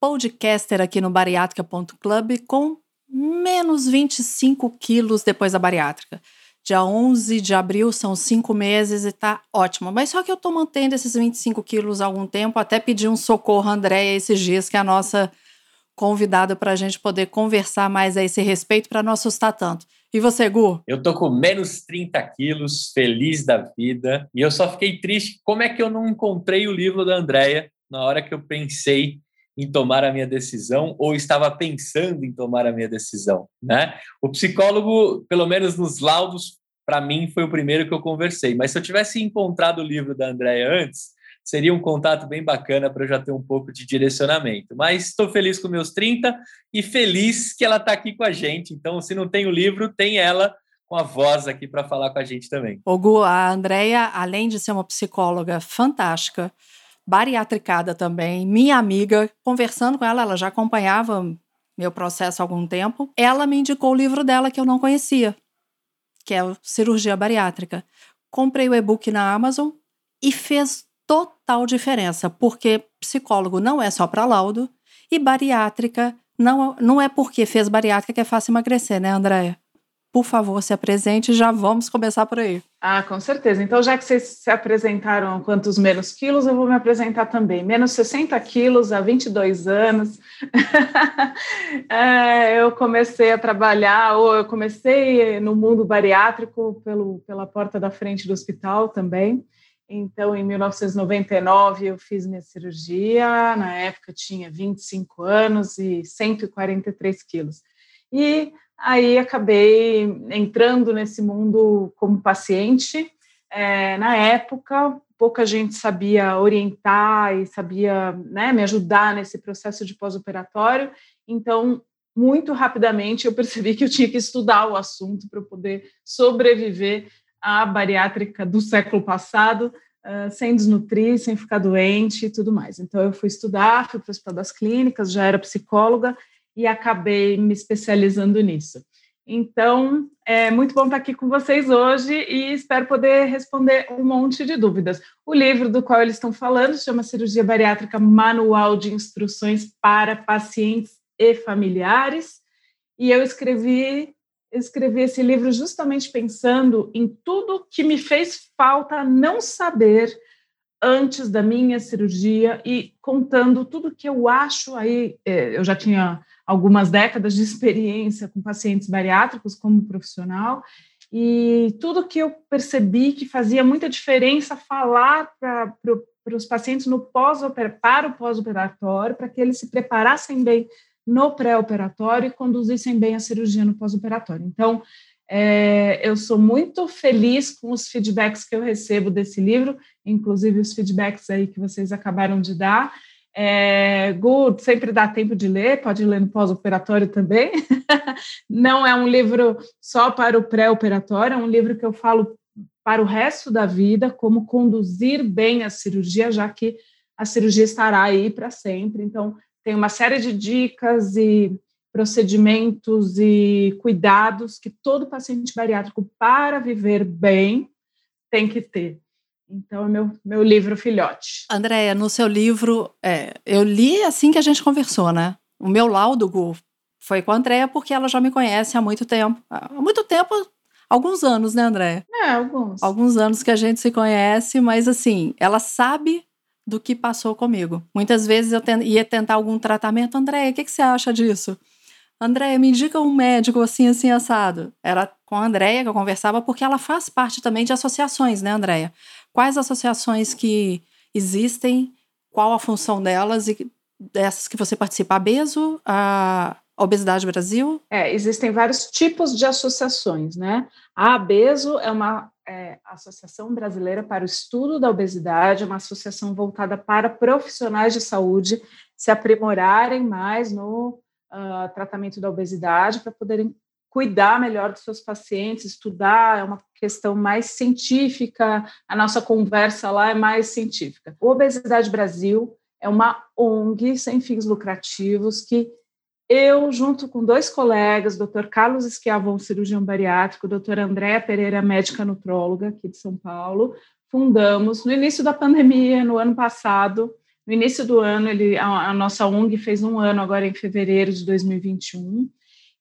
podcaster aqui no bariátrica.club com menos 25 quilos depois da bariátrica. Dia 11 de abril são cinco meses e tá ótimo. Mas só que eu tô mantendo esses 25 quilos há algum tempo, até pedi um socorro Andréia esses dias, que é a nossa convidada para a gente poder conversar mais a esse respeito para não assustar tanto. E você, Gu? Eu tô com menos 30 quilos, feliz da vida. E eu só fiquei triste. Como é que eu não encontrei o livro da Andréia na hora que eu pensei em tomar a minha decisão ou estava pensando em tomar a minha decisão, né? O psicólogo, pelo menos nos laudos, para mim foi o primeiro que eu conversei. Mas se eu tivesse encontrado o livro da Andréia antes, seria um contato bem bacana para eu já ter um pouco de direcionamento. Mas estou feliz com meus 30 e feliz que ela está aqui com a gente. Então, se não tem o livro, tem ela com a voz aqui para falar com a gente também. O Gu, a Andréia, além de ser uma psicóloga fantástica, bariatricada também, minha amiga, conversando com ela, ela já acompanhava meu processo há algum tempo. Ela me indicou o livro dela que eu não conhecia, que é Cirurgia Bariátrica. Comprei o e-book na Amazon e fez total diferença, porque psicólogo não é só para laudo e bariátrica não, não é porque fez bariátrica que é fácil emagrecer, né, Andréia? Por favor, se apresente. Já vamos começar por aí. Ah, com certeza. Então, já que vocês se apresentaram quantos menos quilos, eu vou me apresentar também. Menos 60 quilos há 22 anos. é, eu comecei a trabalhar, ou eu comecei no mundo bariátrico pelo, pela porta da frente do hospital também. Então, em 1999, eu fiz minha cirurgia. Na época, tinha 25 anos e 143 quilos. E Aí acabei entrando nesse mundo como paciente. É, na época, pouca gente sabia orientar e sabia né, me ajudar nesse processo de pós-operatório. Então, muito rapidamente, eu percebi que eu tinha que estudar o assunto para poder sobreviver à bariátrica do século passado, uh, sem desnutrir, sem ficar doente e tudo mais. Então, eu fui estudar, fui para o Hospital das Clínicas, já era psicóloga, e acabei me especializando nisso. Então, é muito bom estar aqui com vocês hoje e espero poder responder um monte de dúvidas. O livro do qual eles estão falando chama Cirurgia Bariátrica Manual de Instruções para Pacientes e Familiares. E eu escrevi, escrevi esse livro justamente pensando em tudo que me fez falta não saber antes da minha cirurgia e contando tudo que eu acho aí. É, eu já tinha algumas décadas de experiência com pacientes bariátricos como profissional, e tudo que eu percebi que fazia muita diferença falar para os pacientes no pós para o pós-operatório, para que eles se preparassem bem no pré-operatório e conduzissem bem a cirurgia no pós-operatório. Então, é, eu sou muito feliz com os feedbacks que eu recebo desse livro, inclusive os feedbacks aí que vocês acabaram de dar. É, Good sempre dá tempo de ler, pode ler no pós-operatório também. Não é um livro só para o pré-operatório, é um livro que eu falo para o resto da vida, como conduzir bem a cirurgia, já que a cirurgia estará aí para sempre. Então, tem uma série de dicas e procedimentos e cuidados que todo paciente bariátrico, para viver bem, tem que ter. Então, é meu, meu livro filhote. Andréia, no seu livro, é, eu li assim que a gente conversou, né? O meu laudo, Gu, foi com a Andréia porque ela já me conhece há muito tempo. Há muito tempo, alguns anos, né, Andréia? É, alguns. Alguns anos que a gente se conhece, mas assim, ela sabe do que passou comigo. Muitas vezes eu ia tentar algum tratamento. Andréia, o que, que você acha disso? Andréia, me indica um médico assim, assim, assado. Era com a Andréia que eu conversava, porque ela faz parte também de associações, né, Andréia? Quais associações que existem, qual a função delas e dessas que você participa, a BESO, a Obesidade Brasil? É, existem vários tipos de associações, né? A ABESO é uma é, Associação Brasileira para o Estudo da Obesidade, uma associação voltada para profissionais de saúde se aprimorarem mais no uh, tratamento da obesidade para poderem cuidar melhor dos seus pacientes, estudar, é uma questão mais científica, a nossa conversa lá é mais científica. O Obesidade Brasil é uma ONG sem fins lucrativos que eu, junto com dois colegas, Dr. Carlos Esquiavon, cirurgião bariátrico, Dr. Andréa Pereira, médica nutróloga aqui de São Paulo, fundamos no início da pandemia, no ano passado, no início do ano, ele, a, a nossa ONG fez um ano agora em fevereiro de 2021,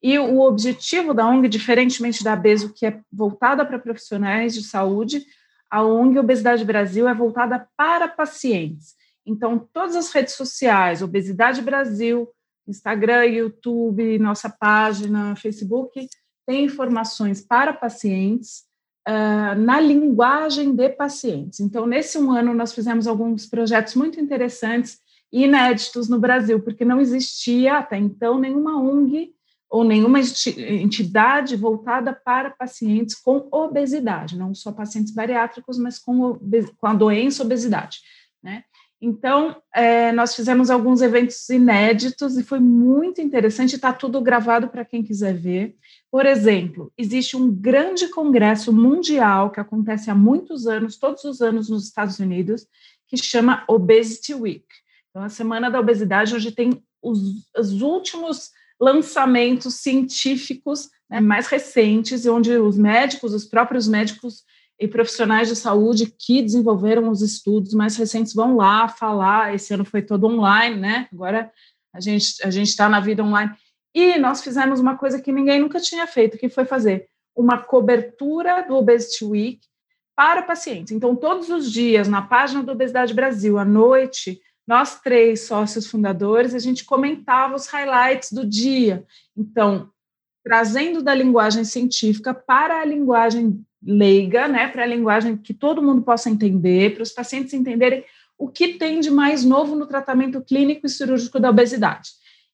e o objetivo da ONG, diferentemente da BESO, que é voltada para profissionais de saúde, a ONG Obesidade Brasil é voltada para pacientes. Então, todas as redes sociais, Obesidade Brasil, Instagram, YouTube, nossa página, Facebook, tem informações para pacientes uh, na linguagem de pacientes. Então, nesse um ano, nós fizemos alguns projetos muito interessantes e inéditos no Brasil, porque não existia até então nenhuma ONG ou nenhuma entidade voltada para pacientes com obesidade, não só pacientes bariátricos, mas com, com a doença obesidade, né? Então, é, nós fizemos alguns eventos inéditos e foi muito interessante, está tudo gravado para quem quiser ver. Por exemplo, existe um grande congresso mundial que acontece há muitos anos, todos os anos nos Estados Unidos, que chama Obesity Week. Então, a Semana da Obesidade, hoje tem os, os últimos lançamentos científicos né, mais recentes, onde os médicos, os próprios médicos e profissionais de saúde que desenvolveram os estudos mais recentes vão lá falar. Esse ano foi todo online, né? Agora a gente a gente está na vida online. E nós fizemos uma coisa que ninguém nunca tinha feito, que foi fazer uma cobertura do Obesity Week para pacientes. Então, todos os dias, na página do Obesidade Brasil, à noite, nós três sócios fundadores, a gente comentava os highlights do dia. Então, trazendo da linguagem científica para a linguagem leiga, né, para a linguagem que todo mundo possa entender, para os pacientes entenderem o que tem de mais novo no tratamento clínico e cirúrgico da obesidade.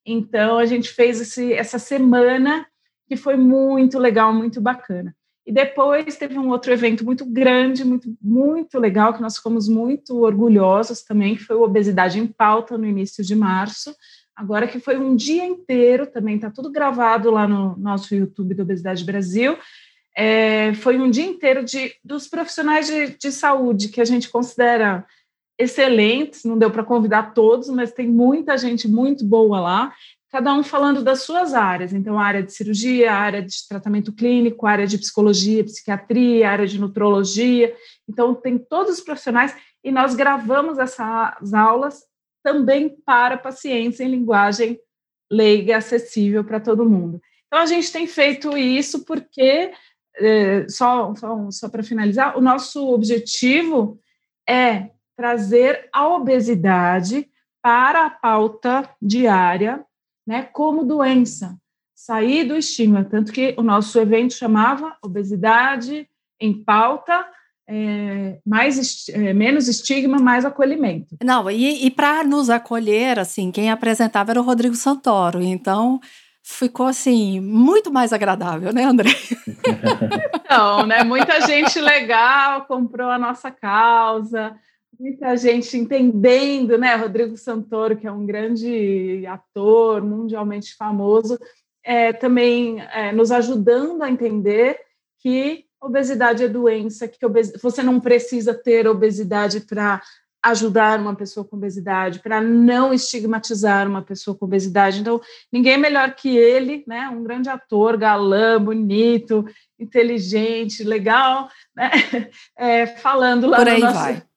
Então, a gente fez esse, essa semana que foi muito legal, muito bacana. E depois teve um outro evento muito grande, muito, muito legal, que nós ficamos muito orgulhosos também, que foi o Obesidade em Pauta, no início de março. Agora que foi um dia inteiro, também está tudo gravado lá no nosso YouTube do Obesidade Brasil. É, foi um dia inteiro de, dos profissionais de, de saúde, que a gente considera excelentes, não deu para convidar todos, mas tem muita gente muito boa lá cada um falando das suas áreas. Então, área de cirurgia, área de tratamento clínico, área de psicologia, psiquiatria, área de nutrologia. Então, tem todos os profissionais e nós gravamos essas aulas também para pacientes em linguagem leiga, acessível para todo mundo. Então, a gente tem feito isso porque, é, só, só, só para finalizar, o nosso objetivo é trazer a obesidade para a pauta diária né, como doença, sair do estigma. Tanto que o nosso evento chamava Obesidade em Pauta, é, mais é, menos estigma, mais acolhimento. Não, e, e para nos acolher, assim, quem apresentava era o Rodrigo Santoro. Então ficou assim muito mais agradável, né, André? Então, né? Muita gente legal comprou a nossa causa muita gente entendendo, né? Rodrigo Santoro, que é um grande ator mundialmente famoso, é, também é, nos ajudando a entender que obesidade é doença, que obes... você não precisa ter obesidade para ajudar uma pessoa com obesidade, para não estigmatizar uma pessoa com obesidade. Então, ninguém melhor que ele, né? Um grande ator, galã, bonito, inteligente, legal, né? É, falando lá Por aí no nosso... vai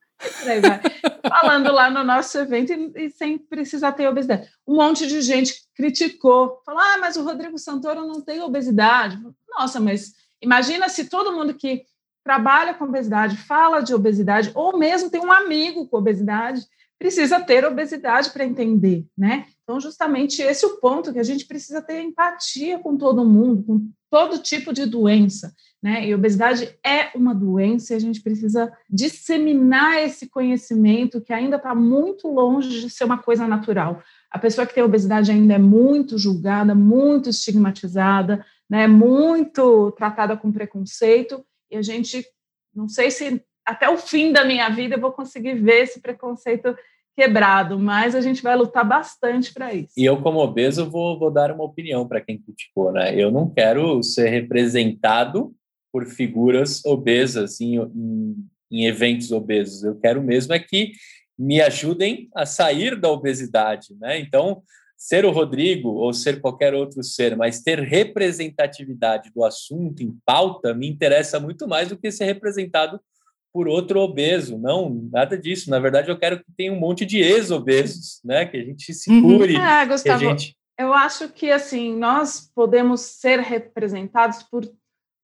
falando lá no nosso evento e, e, sem precisar ter obesidade. Um monte de gente criticou, falou: ah, mas o Rodrigo Santoro não tem obesidade. Nossa, mas imagina se todo mundo que trabalha com obesidade, fala de obesidade, ou mesmo tem um amigo com obesidade, precisa ter obesidade para entender, né? Então, justamente esse é o ponto que a gente precisa ter empatia com todo mundo, com todo tipo de doença, né? E obesidade é uma doença e a gente precisa disseminar esse conhecimento que ainda está muito longe de ser uma coisa natural. A pessoa que tem obesidade ainda é muito julgada, muito estigmatizada, né? Muito tratada com preconceito e a gente não sei se até o fim da minha vida eu vou conseguir ver esse preconceito quebrado, mas a gente vai lutar bastante para isso. E eu, como obeso, vou, vou dar uma opinião para quem criticou, né? Eu não quero ser representado por figuras obesas em, em, em eventos obesos. Eu quero mesmo é que me ajudem a sair da obesidade, né? Então, ser o Rodrigo ou ser qualquer outro ser, mas ter representatividade do assunto em pauta me interessa muito mais do que ser representado por outro obeso. Não, nada disso. Na verdade, eu quero que tenha um monte de ex-obesos, né? Que a gente se uhum. cure. Ah, Gustavo, gente... eu acho que assim nós podemos ser representados por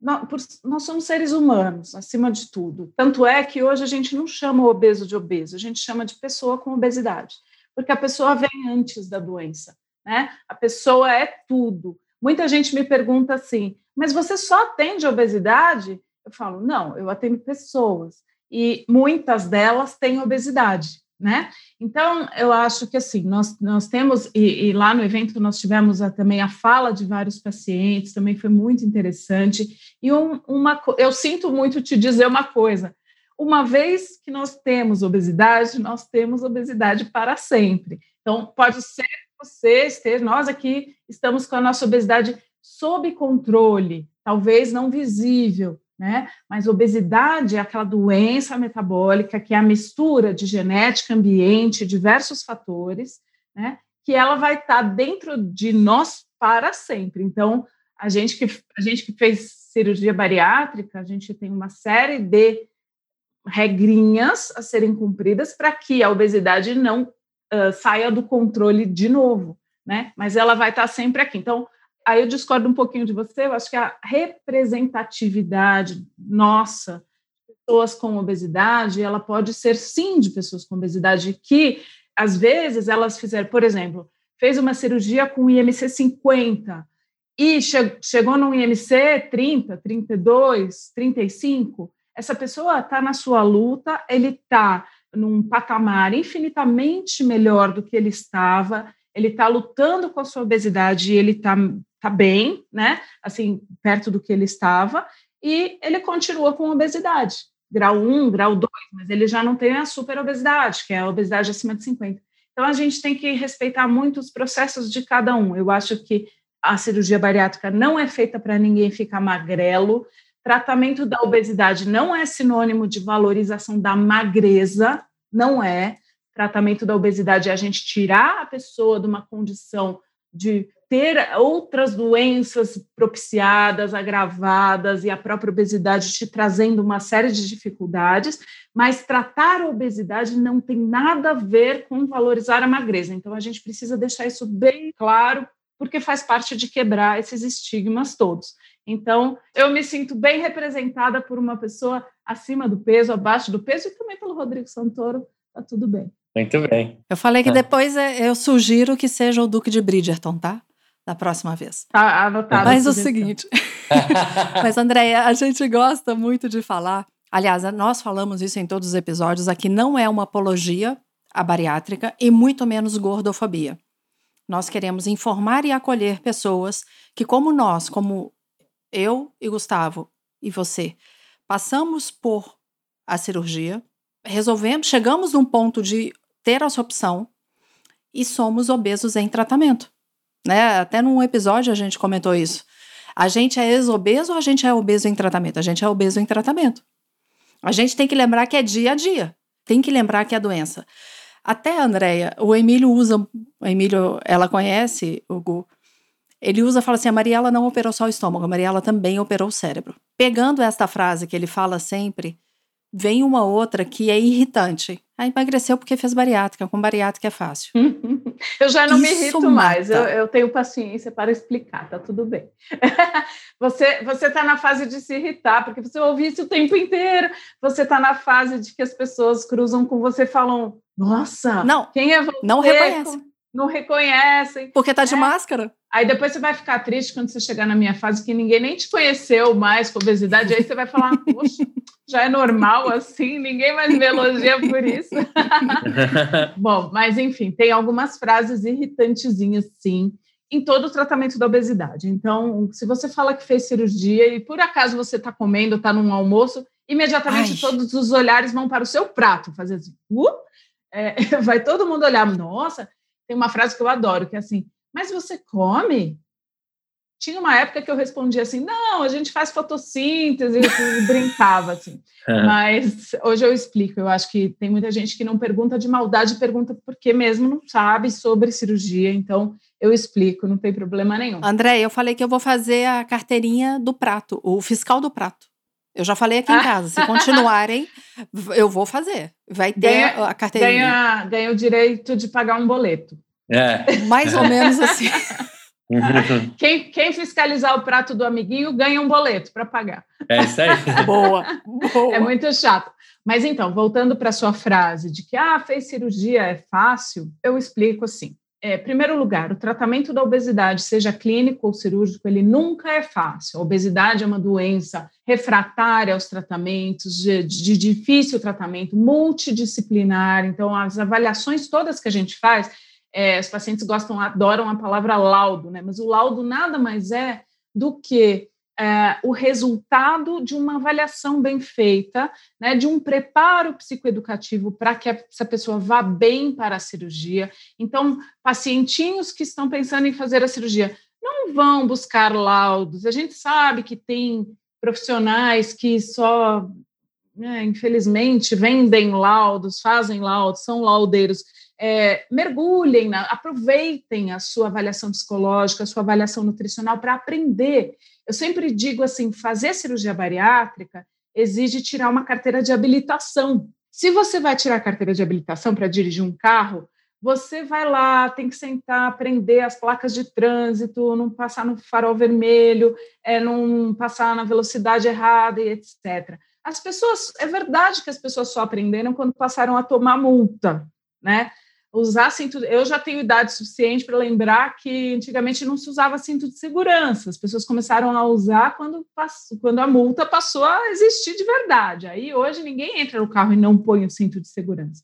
nós somos seres humanos, acima de tudo. Tanto é que hoje a gente não chama o obeso de obeso, a gente chama de pessoa com obesidade, porque a pessoa vem antes da doença, né? A pessoa é tudo. Muita gente me pergunta assim, mas você só atende obesidade? Eu falo, não, eu atendo pessoas e muitas delas têm obesidade, né? Então, eu acho que assim, nós, nós temos, e, e lá no evento nós tivemos a, também a fala de vários pacientes, também foi muito interessante. E um, uma, eu sinto muito te dizer uma coisa: uma vez que nós temos obesidade, nós temos obesidade para sempre. Então, pode ser que você esteja, nós aqui estamos com a nossa obesidade sob controle, talvez não visível, né? Mas obesidade é aquela doença metabólica que é a mistura de genética, ambiente, diversos fatores, né? Que ela vai estar dentro de nós para sempre. Então, a gente que a gente que fez cirurgia bariátrica, a gente tem uma série de regrinhas a serem cumpridas para que a obesidade não uh, saia do controle de novo, né? Mas ela vai estar sempre aqui. Então, aí eu discordo um pouquinho de você, eu acho que a representatividade nossa, pessoas com obesidade, ela pode ser sim de pessoas com obesidade que, às vezes, elas fizeram, por exemplo, fez uma cirurgia com IMC 50 e che chegou no IMC 30, 32, 35, essa pessoa está na sua luta, ele está num patamar infinitamente melhor do que ele estava, ele está lutando com a sua obesidade ele está tá bem, né? Assim, perto do que ele estava, e ele continua com obesidade, grau 1, grau 2, mas ele já não tem a super obesidade, que é a obesidade acima de 50. Então, a gente tem que respeitar muito os processos de cada um. Eu acho que a cirurgia bariátrica não é feita para ninguém ficar magrelo. Tratamento da obesidade não é sinônimo de valorização da magreza, não é. Tratamento da obesidade é a gente tirar a pessoa de uma condição de ter outras doenças propiciadas, agravadas, e a própria obesidade te trazendo uma série de dificuldades, mas tratar a obesidade não tem nada a ver com valorizar a magreza. Então, a gente precisa deixar isso bem claro, porque faz parte de quebrar esses estigmas todos. Então, eu me sinto bem representada por uma pessoa acima do peso, abaixo do peso, e também pelo Rodrigo Santoro, tá tudo bem. Muito bem. Eu falei que é. depois é, eu sugiro que seja o Duque de Bridgerton, tá? Da próxima vez. Tá anotado. Mas o seguinte. Mas, Andréia, a gente gosta muito de falar. Aliás, nós falamos isso em todos os episódios. Aqui não é uma apologia à bariátrica e muito menos gordofobia. Nós queremos informar e acolher pessoas que, como nós, como eu e Gustavo e você, passamos por a cirurgia, resolvemos, chegamos num ponto de ter essa opção e somos obesos em tratamento né? Até num episódio a gente comentou isso. A gente é ex-obeso ou a gente é obeso em tratamento? A gente é obeso em tratamento. A gente tem que lembrar que é dia a dia. Tem que lembrar que é doença. Até, Andréia, o Emílio usa. O Emílio, ela conhece o Gu. Ele usa, fala assim: a Mariela não operou só o estômago, a Mariela também operou o cérebro. Pegando esta frase que ele fala sempre, vem uma outra que é irritante. Ah, emagreceu porque fez bariátrica, com bariátrica é fácil. eu já não Isso me irrito mata. mais, eu, eu, tenho paciência para explicar, tá tudo bem. você você está na fase de se irritar, porque você ouve isso o tempo inteiro, você está na fase de que as pessoas cruzam com você e falam, nossa, não, quem é você? Não reconhece. Não reconhecem. Porque tá de é. máscara. Aí depois você vai ficar triste quando você chegar na minha fase que ninguém nem te conheceu mais com obesidade. Aí você vai falar, poxa, já é normal assim, ninguém mais me elogia por isso. Bom, mas enfim, tem algumas frases irritantezinhas, sim, em todo o tratamento da obesidade. Então, se você fala que fez cirurgia e por acaso você está comendo, está num almoço, imediatamente Ai. todos os olhares vão para o seu prato, fazer assim, uh, é, vai todo mundo olhar, nossa, tem uma frase que eu adoro, que é assim, mas você come? Tinha uma época que eu respondia assim, não, a gente faz fotossíntese e brincava assim. Mas hoje eu explico, eu acho que tem muita gente que não pergunta de maldade, pergunta porque mesmo não sabe sobre cirurgia, então eu explico, não tem problema nenhum. André, eu falei que eu vou fazer a carteirinha do prato, o fiscal do prato. Eu já falei aqui em casa, se continuarem, eu vou fazer. Vai ter ganha, a carteirinha. Ganha, ganha o direito de pagar um boleto. É. Mais ou menos assim. quem, quem, fiscalizar o prato do amiguinho ganha um boleto para pagar. É isso aí. boa, boa. É muito chato. Mas então, voltando para a sua frase de que ah, fez cirurgia é fácil, eu explico assim. É, primeiro lugar, o tratamento da obesidade, seja clínico ou cirúrgico, ele nunca é fácil. A obesidade é uma doença refratária aos tratamentos, de, de difícil tratamento, multidisciplinar. Então, as avaliações todas que a gente faz, é, os pacientes gostam, adoram a palavra laudo, né? Mas o laudo nada mais é do que é, o resultado de uma avaliação bem feita, né, de um preparo psicoeducativo para que essa pessoa vá bem para a cirurgia. Então, pacientinhos que estão pensando em fazer a cirurgia não vão buscar laudos. A gente sabe que tem profissionais que só, né, infelizmente, vendem laudos, fazem laudos, são laudeiros é, mergulhem, na, aproveitem a sua avaliação psicológica, a sua avaliação nutricional para aprender. Eu sempre digo assim: fazer cirurgia bariátrica exige tirar uma carteira de habilitação. Se você vai tirar a carteira de habilitação para dirigir um carro, você vai lá, tem que sentar, aprender as placas de trânsito, não passar no farol vermelho, é, não passar na velocidade errada e etc. As pessoas, é verdade que as pessoas só aprenderam quando passaram a tomar multa, né? Usar cinto. Eu já tenho idade suficiente para lembrar que antigamente não se usava cinto de segurança. As pessoas começaram a usar quando, passou, quando a multa passou a existir de verdade. Aí hoje ninguém entra no carro e não põe o cinto de segurança.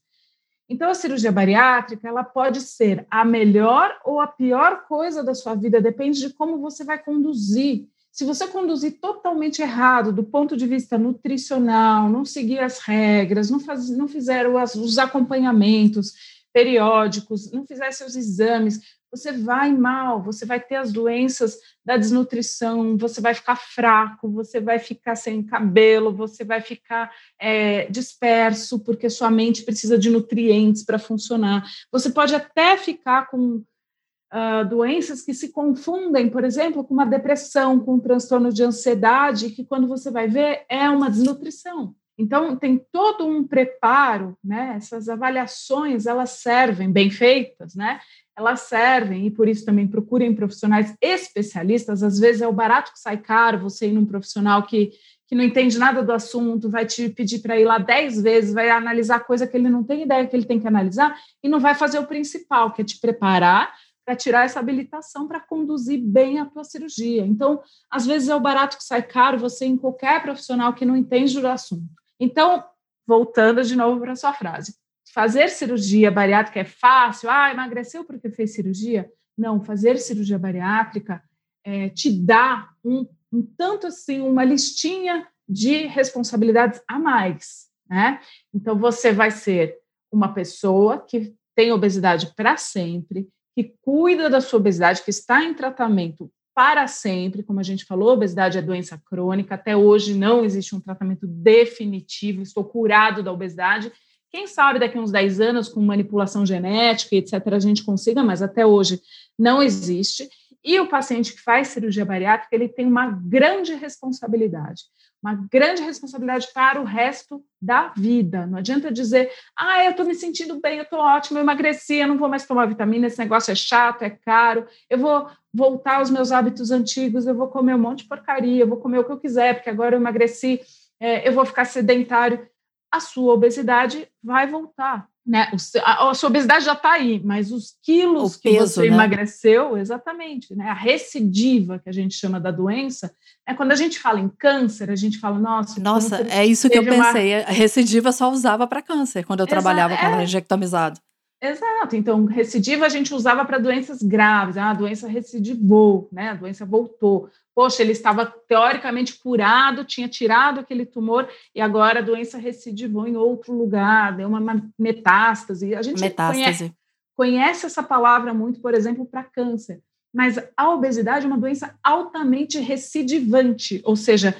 Então a cirurgia bariátrica ela pode ser a melhor ou a pior coisa da sua vida, depende de como você vai conduzir. Se você conduzir totalmente errado do ponto de vista nutricional, não seguir as regras, não, faz, não fizer os, os acompanhamentos, periódicos, não fizer seus exames, você vai mal, você vai ter as doenças da desnutrição, você vai ficar fraco, você vai ficar sem cabelo, você vai ficar é, disperso, porque sua mente precisa de nutrientes para funcionar. Você pode até ficar com uh, doenças que se confundem, por exemplo, com uma depressão, com um transtorno de ansiedade, que quando você vai ver é uma desnutrição. Então, tem todo um preparo, né? Essas avaliações, elas servem, bem feitas, né? Elas servem, e por isso também procurem profissionais especialistas. Às vezes é o barato que sai caro você ir num profissional que, que não entende nada do assunto, vai te pedir para ir lá dez vezes, vai analisar coisa que ele não tem ideia que ele tem que analisar, e não vai fazer o principal, que é te preparar para tirar essa habilitação para conduzir bem a tua cirurgia. Então, às vezes é o barato que sai caro você em qualquer profissional que não entende do assunto. Então, voltando de novo para a sua frase, fazer cirurgia bariátrica é fácil? Ah, emagreceu porque fez cirurgia? Não, fazer cirurgia bariátrica é, te dá um, um tanto assim, uma listinha de responsabilidades a mais, né? Então, você vai ser uma pessoa que tem obesidade para sempre, que cuida da sua obesidade, que está em tratamento para sempre, como a gente falou, obesidade é doença crônica, até hoje não existe um tratamento definitivo, estou curado da obesidade. Quem sabe daqui a uns 10 anos, com manipulação genética etc., a gente consiga, mas até hoje não existe. E o paciente que faz cirurgia bariátrica, ele tem uma grande responsabilidade uma grande responsabilidade para o resto da vida. Não adianta dizer, ah, eu estou me sentindo bem, eu estou ótimo, eu emagreci, eu não vou mais tomar vitamina, esse negócio é chato, é caro, eu vou voltar aos meus hábitos antigos, eu vou comer um monte de porcaria, eu vou comer o que eu quiser, porque agora eu emagreci, é, eu vou ficar sedentário. A sua obesidade vai voltar né? a, a sua obesidade já está aí, mas os quilos que você né? emagreceu, exatamente, né? A recidiva que a gente chama da doença, é quando a gente fala em câncer, a gente fala, nossa, nossa, é isso que eu pensei. Uma... A recidiva só usava para câncer quando eu Exa trabalhava é... com injectomizado. Exato. Então, recidiva a gente usava para doenças graves. Ah, a doença recidivou, né? A doença voltou. Poxa, ele estava teoricamente curado, tinha tirado aquele tumor e agora a doença recidivou em outro lugar, deu uma metástase. A gente metástase. Conhece, conhece essa palavra muito, por exemplo, para câncer. Mas a obesidade é uma doença altamente recidivante, ou seja,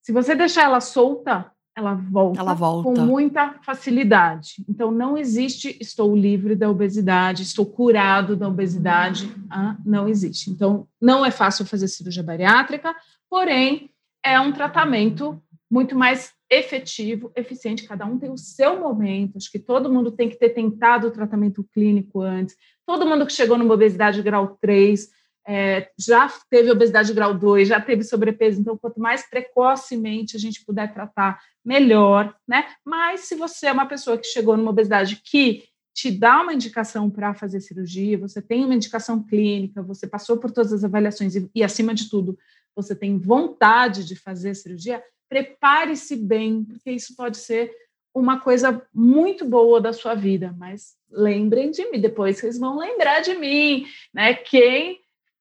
se você deixar ela solta, ela volta, ela volta com muita facilidade. Então, não existe estou livre da obesidade, estou curado da obesidade. Ah, não existe. Então, não é fácil fazer cirurgia bariátrica, porém, é um tratamento muito mais efetivo, eficiente. Cada um tem o seu momento. Acho que todo mundo tem que ter tentado o tratamento clínico antes. Todo mundo que chegou numa obesidade grau 3 é, já teve obesidade grau 2, já teve sobrepeso, então quanto mais precocemente a gente puder tratar, melhor, né? Mas se você é uma pessoa que chegou numa obesidade que te dá uma indicação para fazer cirurgia, você tem uma indicação clínica, você passou por todas as avaliações e, e acima de tudo, você tem vontade de fazer cirurgia, prepare-se bem, porque isso pode ser uma coisa muito boa da sua vida, mas lembrem de mim, depois vocês vão lembrar de mim, né? Quem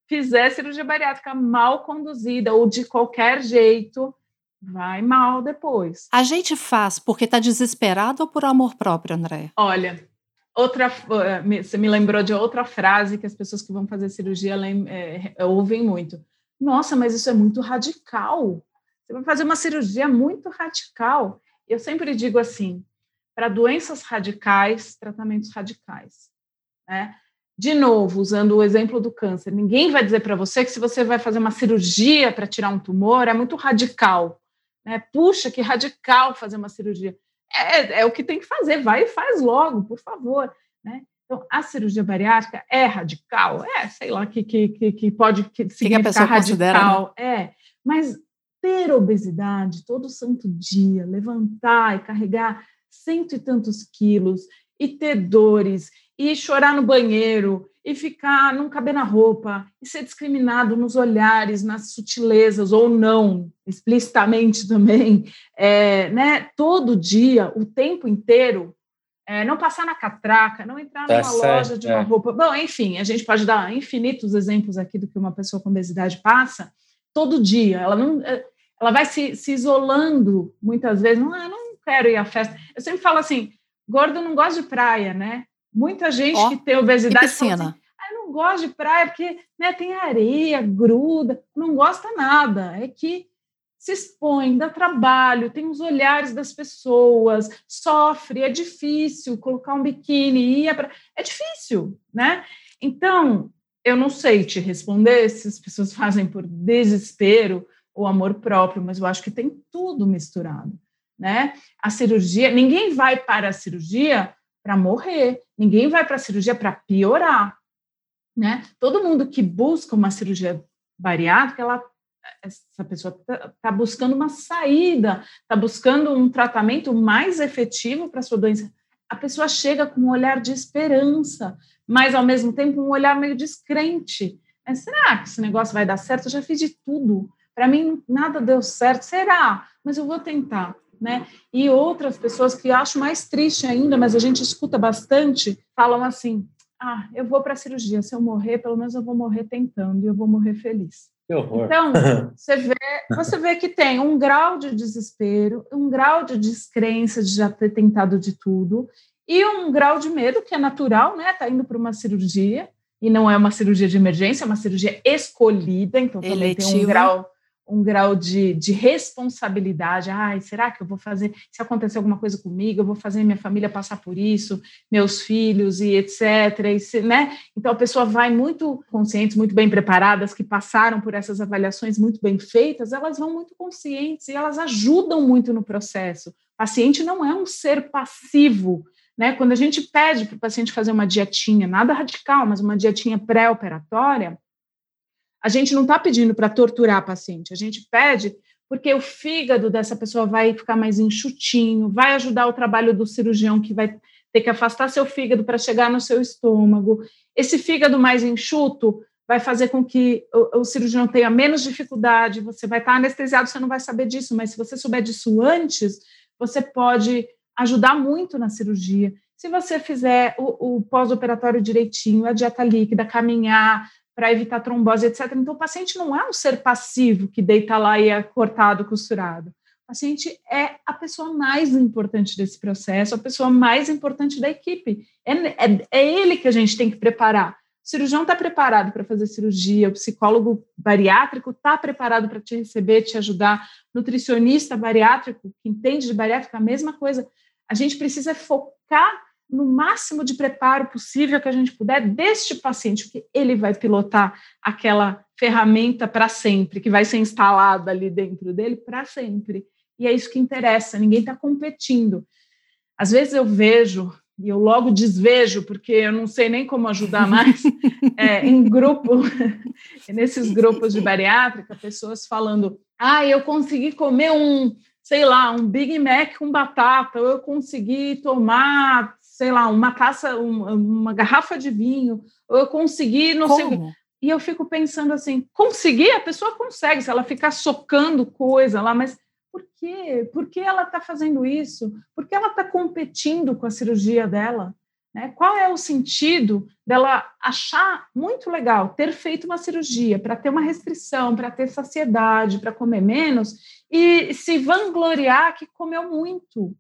fizer cirurgia bariátrica mal conduzida ou de qualquer jeito, vai mal depois. A gente faz porque está desesperado ou por amor próprio, André? Olha, outra, eh, você me lembrou de outra frase que as pessoas que vão fazer cirurgia é, ouvem muito. Nossa, mas isso é muito radical. Você vai fazer uma cirurgia muito radical. Eu sempre digo assim, para doenças radicais, tratamentos radicais. Né? De novo, usando o exemplo do câncer, ninguém vai dizer para você que se você vai fazer uma cirurgia para tirar um tumor é muito radical. Né? Puxa, que radical fazer uma cirurgia. É, é o que tem que fazer, vai e faz logo, por favor. Né? Então, a cirurgia bariátrica é radical? É, sei lá, que, que, que, que pode que significar que radical. Né? É, mas ter obesidade todo santo dia, levantar e carregar cento e tantos quilos e ter dores e chorar no banheiro, e ficar, não caber na roupa, e ser discriminado nos olhares, nas sutilezas, ou não, explicitamente também, é, né? todo dia, o tempo inteiro, é, não passar na catraca, não entrar tá numa loja de uma é. roupa. Bom, enfim, a gente pode dar infinitos exemplos aqui do que uma pessoa com obesidade passa todo dia. Ela não. É, ela vai se, se isolando muitas vezes. Não, ah, não quero ir à festa. Eu sempre falo assim: gordo não gosta de praia, né? Muita gente oh, que tem obesidade e piscina. Assim, ah, não gosta de praia porque né, tem areia, gruda, não gosta nada. É que se expõe, dá trabalho, tem os olhares das pessoas, sofre, é difícil colocar um biquíni, ir pra... é difícil, né? Então, eu não sei te responder se as pessoas fazem por desespero ou amor próprio, mas eu acho que tem tudo misturado, né? A cirurgia, ninguém vai para a cirurgia para morrer. Ninguém vai para a cirurgia para piorar, né? Todo mundo que busca uma cirurgia bariátrica, ela essa pessoa está tá buscando uma saída, está buscando um tratamento mais efetivo para sua doença. A pessoa chega com um olhar de esperança, mas ao mesmo tempo um olhar meio descrente. Mas será que esse negócio vai dar certo? Eu já fiz de tudo. Para mim nada deu certo. Será? Mas eu vou tentar né? E outras pessoas que acho mais triste ainda, mas a gente escuta bastante, falam assim: ah, eu vou para a cirurgia, se eu morrer, pelo menos eu vou morrer tentando e eu vou morrer feliz. Então, você vê, você vê que tem um grau de desespero, um grau de descrença de já ter tentado de tudo, e um grau de medo que é natural, né? Tá indo para uma cirurgia, e não é uma cirurgia de emergência, é uma cirurgia escolhida, então também Eletiva. tem um grau um grau de, de responsabilidade. Ai, será que eu vou fazer? Se acontecer alguma coisa comigo, eu vou fazer minha família passar por isso, meus filhos e etc. E se, né? Então a pessoa vai muito conscientes, muito bem preparadas, que passaram por essas avaliações muito bem feitas, elas vão muito conscientes e elas ajudam muito no processo. O paciente não é um ser passivo. Né? Quando a gente pede para o paciente fazer uma dietinha, nada radical, mas uma dietinha pré-operatória, a gente não está pedindo para torturar a paciente, a gente pede porque o fígado dessa pessoa vai ficar mais enxutinho, vai ajudar o trabalho do cirurgião que vai ter que afastar seu fígado para chegar no seu estômago. Esse fígado mais enxuto vai fazer com que o, o cirurgião tenha menos dificuldade, você vai estar tá anestesiado, você não vai saber disso, mas se você souber disso antes, você pode ajudar muito na cirurgia. se você fizer o, o pós-operatório direitinho, a dieta líquida, caminhar para evitar trombose, etc. Então, o paciente não é um ser passivo que deita lá e é cortado, costurado. O paciente é a pessoa mais importante desse processo, a pessoa mais importante da equipe. É, é, é ele que a gente tem que preparar. O cirurgião está preparado para fazer cirurgia, o psicólogo bariátrico está preparado para te receber, te ajudar, nutricionista bariátrico, que entende de bariátrica, a mesma coisa. A gente precisa focar no máximo de preparo possível que a gente puder deste paciente, porque ele vai pilotar aquela ferramenta para sempre, que vai ser instalada ali dentro dele para sempre. E é isso que interessa, ninguém está competindo. Às vezes eu vejo, e eu logo desvejo, porque eu não sei nem como ajudar mais, é, em grupo, nesses grupos de bariátrica, pessoas falando: ah, eu consegui comer um, sei lá, um Big Mac com batata, ou eu consegui tomar sei lá, uma taça, uma, uma garrafa de vinho, eu consegui, não Como? sei. E eu fico pensando assim, conseguir, a pessoa consegue, se ela ficar socando coisa lá, mas por quê? Por que ela está fazendo isso? Por que ela está competindo com a cirurgia dela? Né? Qual é o sentido dela achar muito legal ter feito uma cirurgia para ter uma restrição, para ter saciedade, para comer menos e se vangloriar que comeu muito?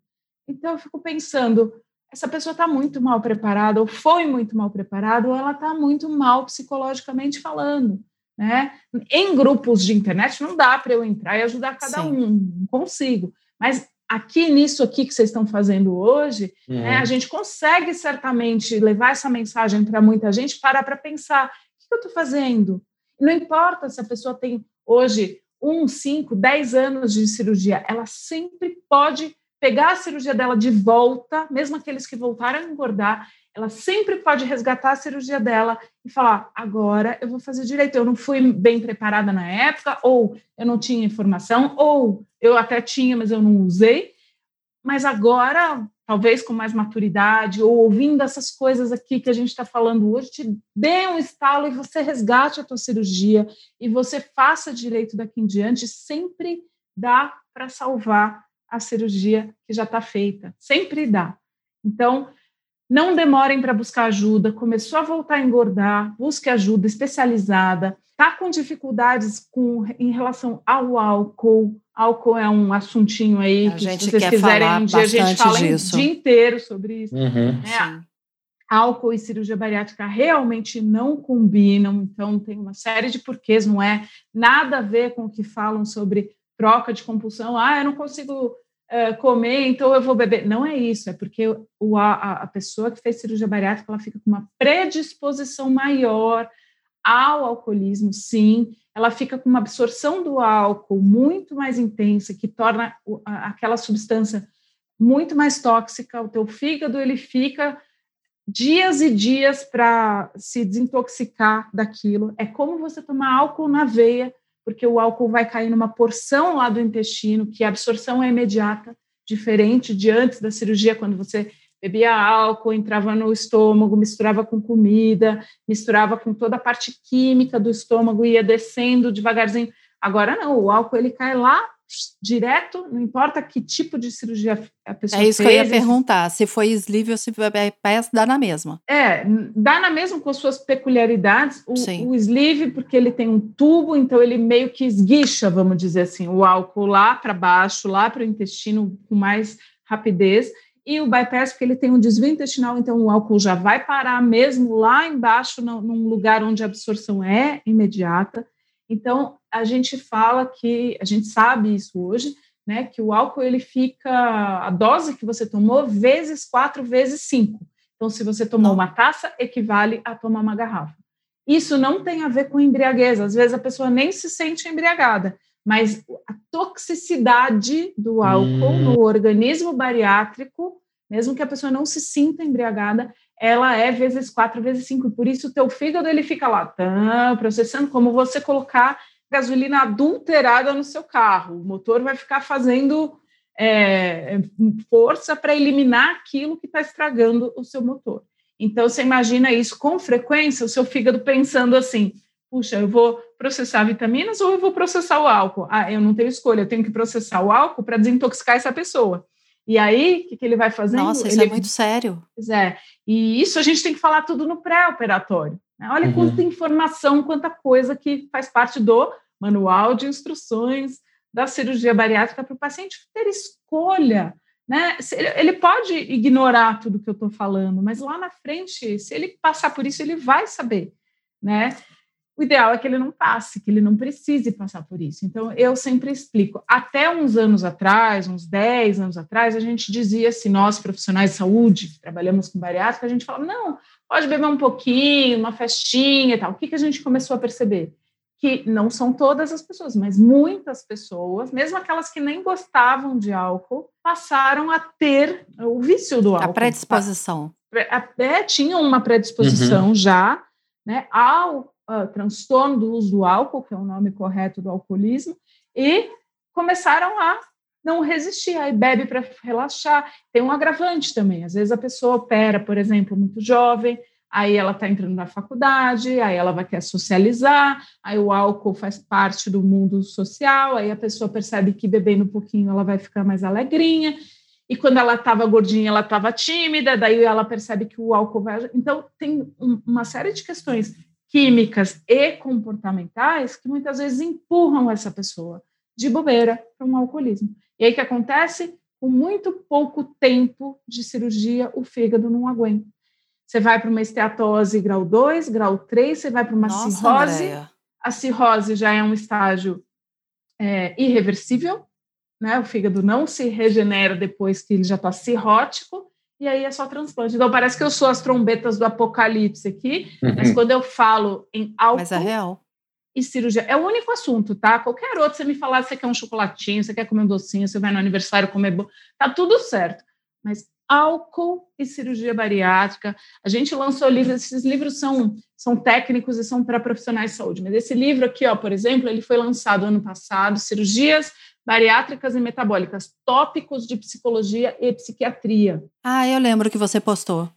Então eu fico pensando, essa pessoa está muito mal preparada, ou foi muito mal preparada, ou ela está muito mal psicologicamente falando. Né? Em grupos de internet não dá para eu entrar e ajudar cada Sim. um, não consigo. Mas aqui nisso aqui que vocês estão fazendo hoje, uhum. né, a gente consegue certamente levar essa mensagem para muita gente, parar para pensar, o que eu estou fazendo? Não importa se a pessoa tem hoje um, cinco, dez anos de cirurgia, ela sempre pode pegar a cirurgia dela de volta, mesmo aqueles que voltaram a engordar, ela sempre pode resgatar a cirurgia dela e falar: agora eu vou fazer direito. Eu não fui bem preparada na época, ou eu não tinha informação, ou eu até tinha, mas eu não usei. Mas agora, talvez com mais maturidade, ou ouvindo essas coisas aqui que a gente está falando hoje, te dê um estalo e você resgate a tua cirurgia e você faça direito daqui em diante, sempre dá para salvar a cirurgia que já está feita. Sempre dá. Então, não demorem para buscar ajuda. Começou a voltar a engordar, busque ajuda especializada. Está com dificuldades com, em relação ao álcool. Álcool é um assuntinho aí a que, se vocês quiserem um dia, a gente fala disso. o dia inteiro sobre isso. Uhum. Né? Álcool e cirurgia bariátrica realmente não combinam, então tem uma série de porquês, não é nada a ver com o que falam sobre troca de compulsão, ah, eu não consigo uh, comer, então eu vou beber. Não é isso, é porque o, a, a pessoa que fez cirurgia bariátrica, ela fica com uma predisposição maior ao alcoolismo, sim, ela fica com uma absorção do álcool muito mais intensa, que torna aquela substância muito mais tóxica, o teu fígado ele fica dias e dias para se desintoxicar daquilo. É como você tomar álcool na veia porque o álcool vai cair numa porção lá do intestino, que a absorção é imediata, diferente de antes da cirurgia, quando você bebia álcool, entrava no estômago, misturava com comida, misturava com toda a parte química do estômago, ia descendo devagarzinho. Agora não, o álcool ele cai lá direto, não importa que tipo de cirurgia a pessoa É isso fez. que eu ia perguntar, se foi sleeve ou se foi bypass, dá na mesma. É, dá na mesma com suas peculiaridades. O, o sleeve, porque ele tem um tubo, então ele meio que esguicha, vamos dizer assim, o álcool lá para baixo, lá para o intestino com mais rapidez. E o bypass, porque ele tem um desvio intestinal, então o álcool já vai parar mesmo lá embaixo, num lugar onde a absorção é imediata. Então, a gente fala que, a gente sabe isso hoje, né, que o álcool ele fica, a dose que você tomou, vezes quatro, vezes cinco. Então, se você tomou uma taça, equivale a tomar uma garrafa. Isso não tem a ver com embriaguez, às vezes a pessoa nem se sente embriagada, mas a toxicidade do álcool hum. no organismo bariátrico, mesmo que a pessoa não se sinta embriagada, ela é vezes quatro, vezes cinco. Por isso, o teu fígado ele fica lá, tá, processando, como você colocar gasolina adulterada no seu carro. O motor vai ficar fazendo é, força para eliminar aquilo que está estragando o seu motor. Então, você imagina isso com frequência, o seu fígado pensando assim: puxa, eu vou processar vitaminas ou eu vou processar o álcool? Ah, eu não tenho escolha, eu tenho que processar o álcool para desintoxicar essa pessoa. E aí, o que, que ele vai fazendo? Nossa, isso ele... é muito sério. Pois é. E isso a gente tem que falar tudo no pré-operatório. Né? Olha uhum. quanta informação, quanta coisa que faz parte do manual de instruções da cirurgia bariátrica para o paciente ter escolha. Né? Ele pode ignorar tudo que eu estou falando, mas lá na frente, se ele passar por isso, ele vai saber. Né? O ideal é que ele não passe, que ele não precise passar por isso. Então, eu sempre explico. Até uns anos atrás, uns 10 anos atrás, a gente dizia assim, nós profissionais de saúde, trabalhamos com bariátrica, a gente falava, não, pode beber um pouquinho, uma festinha e tal. O que, que a gente começou a perceber? Que não são todas as pessoas, mas muitas pessoas, mesmo aquelas que nem gostavam de álcool, passaram a ter o vício do álcool. A predisposição. Até tinham uma predisposição uhum. já né, ao uh, transtorno do uso do álcool, que é o nome correto do alcoolismo, e começaram a não resistir, aí bebe para relaxar. Tem um agravante também, às vezes a pessoa opera, por exemplo, muito jovem, aí ela está entrando na faculdade, aí ela vai querer socializar, aí o álcool faz parte do mundo social, aí a pessoa percebe que bebendo um pouquinho ela vai ficar mais alegrinha, e quando ela estava gordinha ela estava tímida, daí ela percebe que o álcool vai... Então, tem uma série de questões químicas e comportamentais que muitas vezes empurram essa pessoa de bobeira para um alcoolismo. E aí o que acontece? Com muito pouco tempo de cirurgia, o fígado não aguenta. Você vai para uma esteatose grau 2, grau 3, você vai para uma Nossa, cirrose. Andréia. A cirrose já é um estágio é, irreversível, né? O fígado não se regenera depois que ele já está cirrótico, e aí é só transplante. Então parece que eu sou as trombetas do apocalipse aqui, uhum. mas quando eu falo em álcool. Mas é real e cirurgia. É o único assunto, tá? Qualquer outro, você me falar, você quer um chocolatinho, você quer comer um docinho, você vai no aniversário comer bom, tá tudo certo. Mas álcool e cirurgia bariátrica, a gente lançou livros, esses livros são, são técnicos e são para profissionais de saúde, mas esse livro aqui, ó, por exemplo, ele foi lançado ano passado, Cirurgias Bariátricas e Metabólicas, Tópicos de Psicologia e Psiquiatria. Ah, eu lembro que você postou.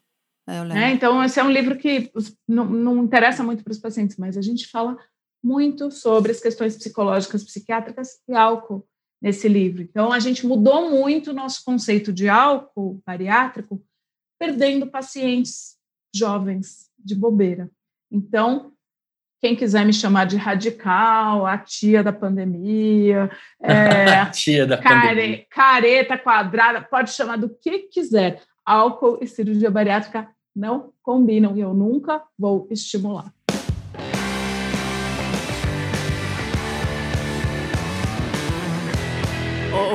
É, então, esse é um livro que não, não interessa muito para os pacientes, mas a gente fala muito sobre as questões psicológicas, psiquiátricas e álcool nesse livro. Então, a gente mudou muito o nosso conceito de álcool bariátrico, perdendo pacientes jovens de bobeira. Então, quem quiser me chamar de radical, a tia da pandemia, é, a tia da care, pandemia. careta quadrada, pode chamar do que quiser. Álcool e cirurgia bariátrica não combinam e eu nunca vou estimular.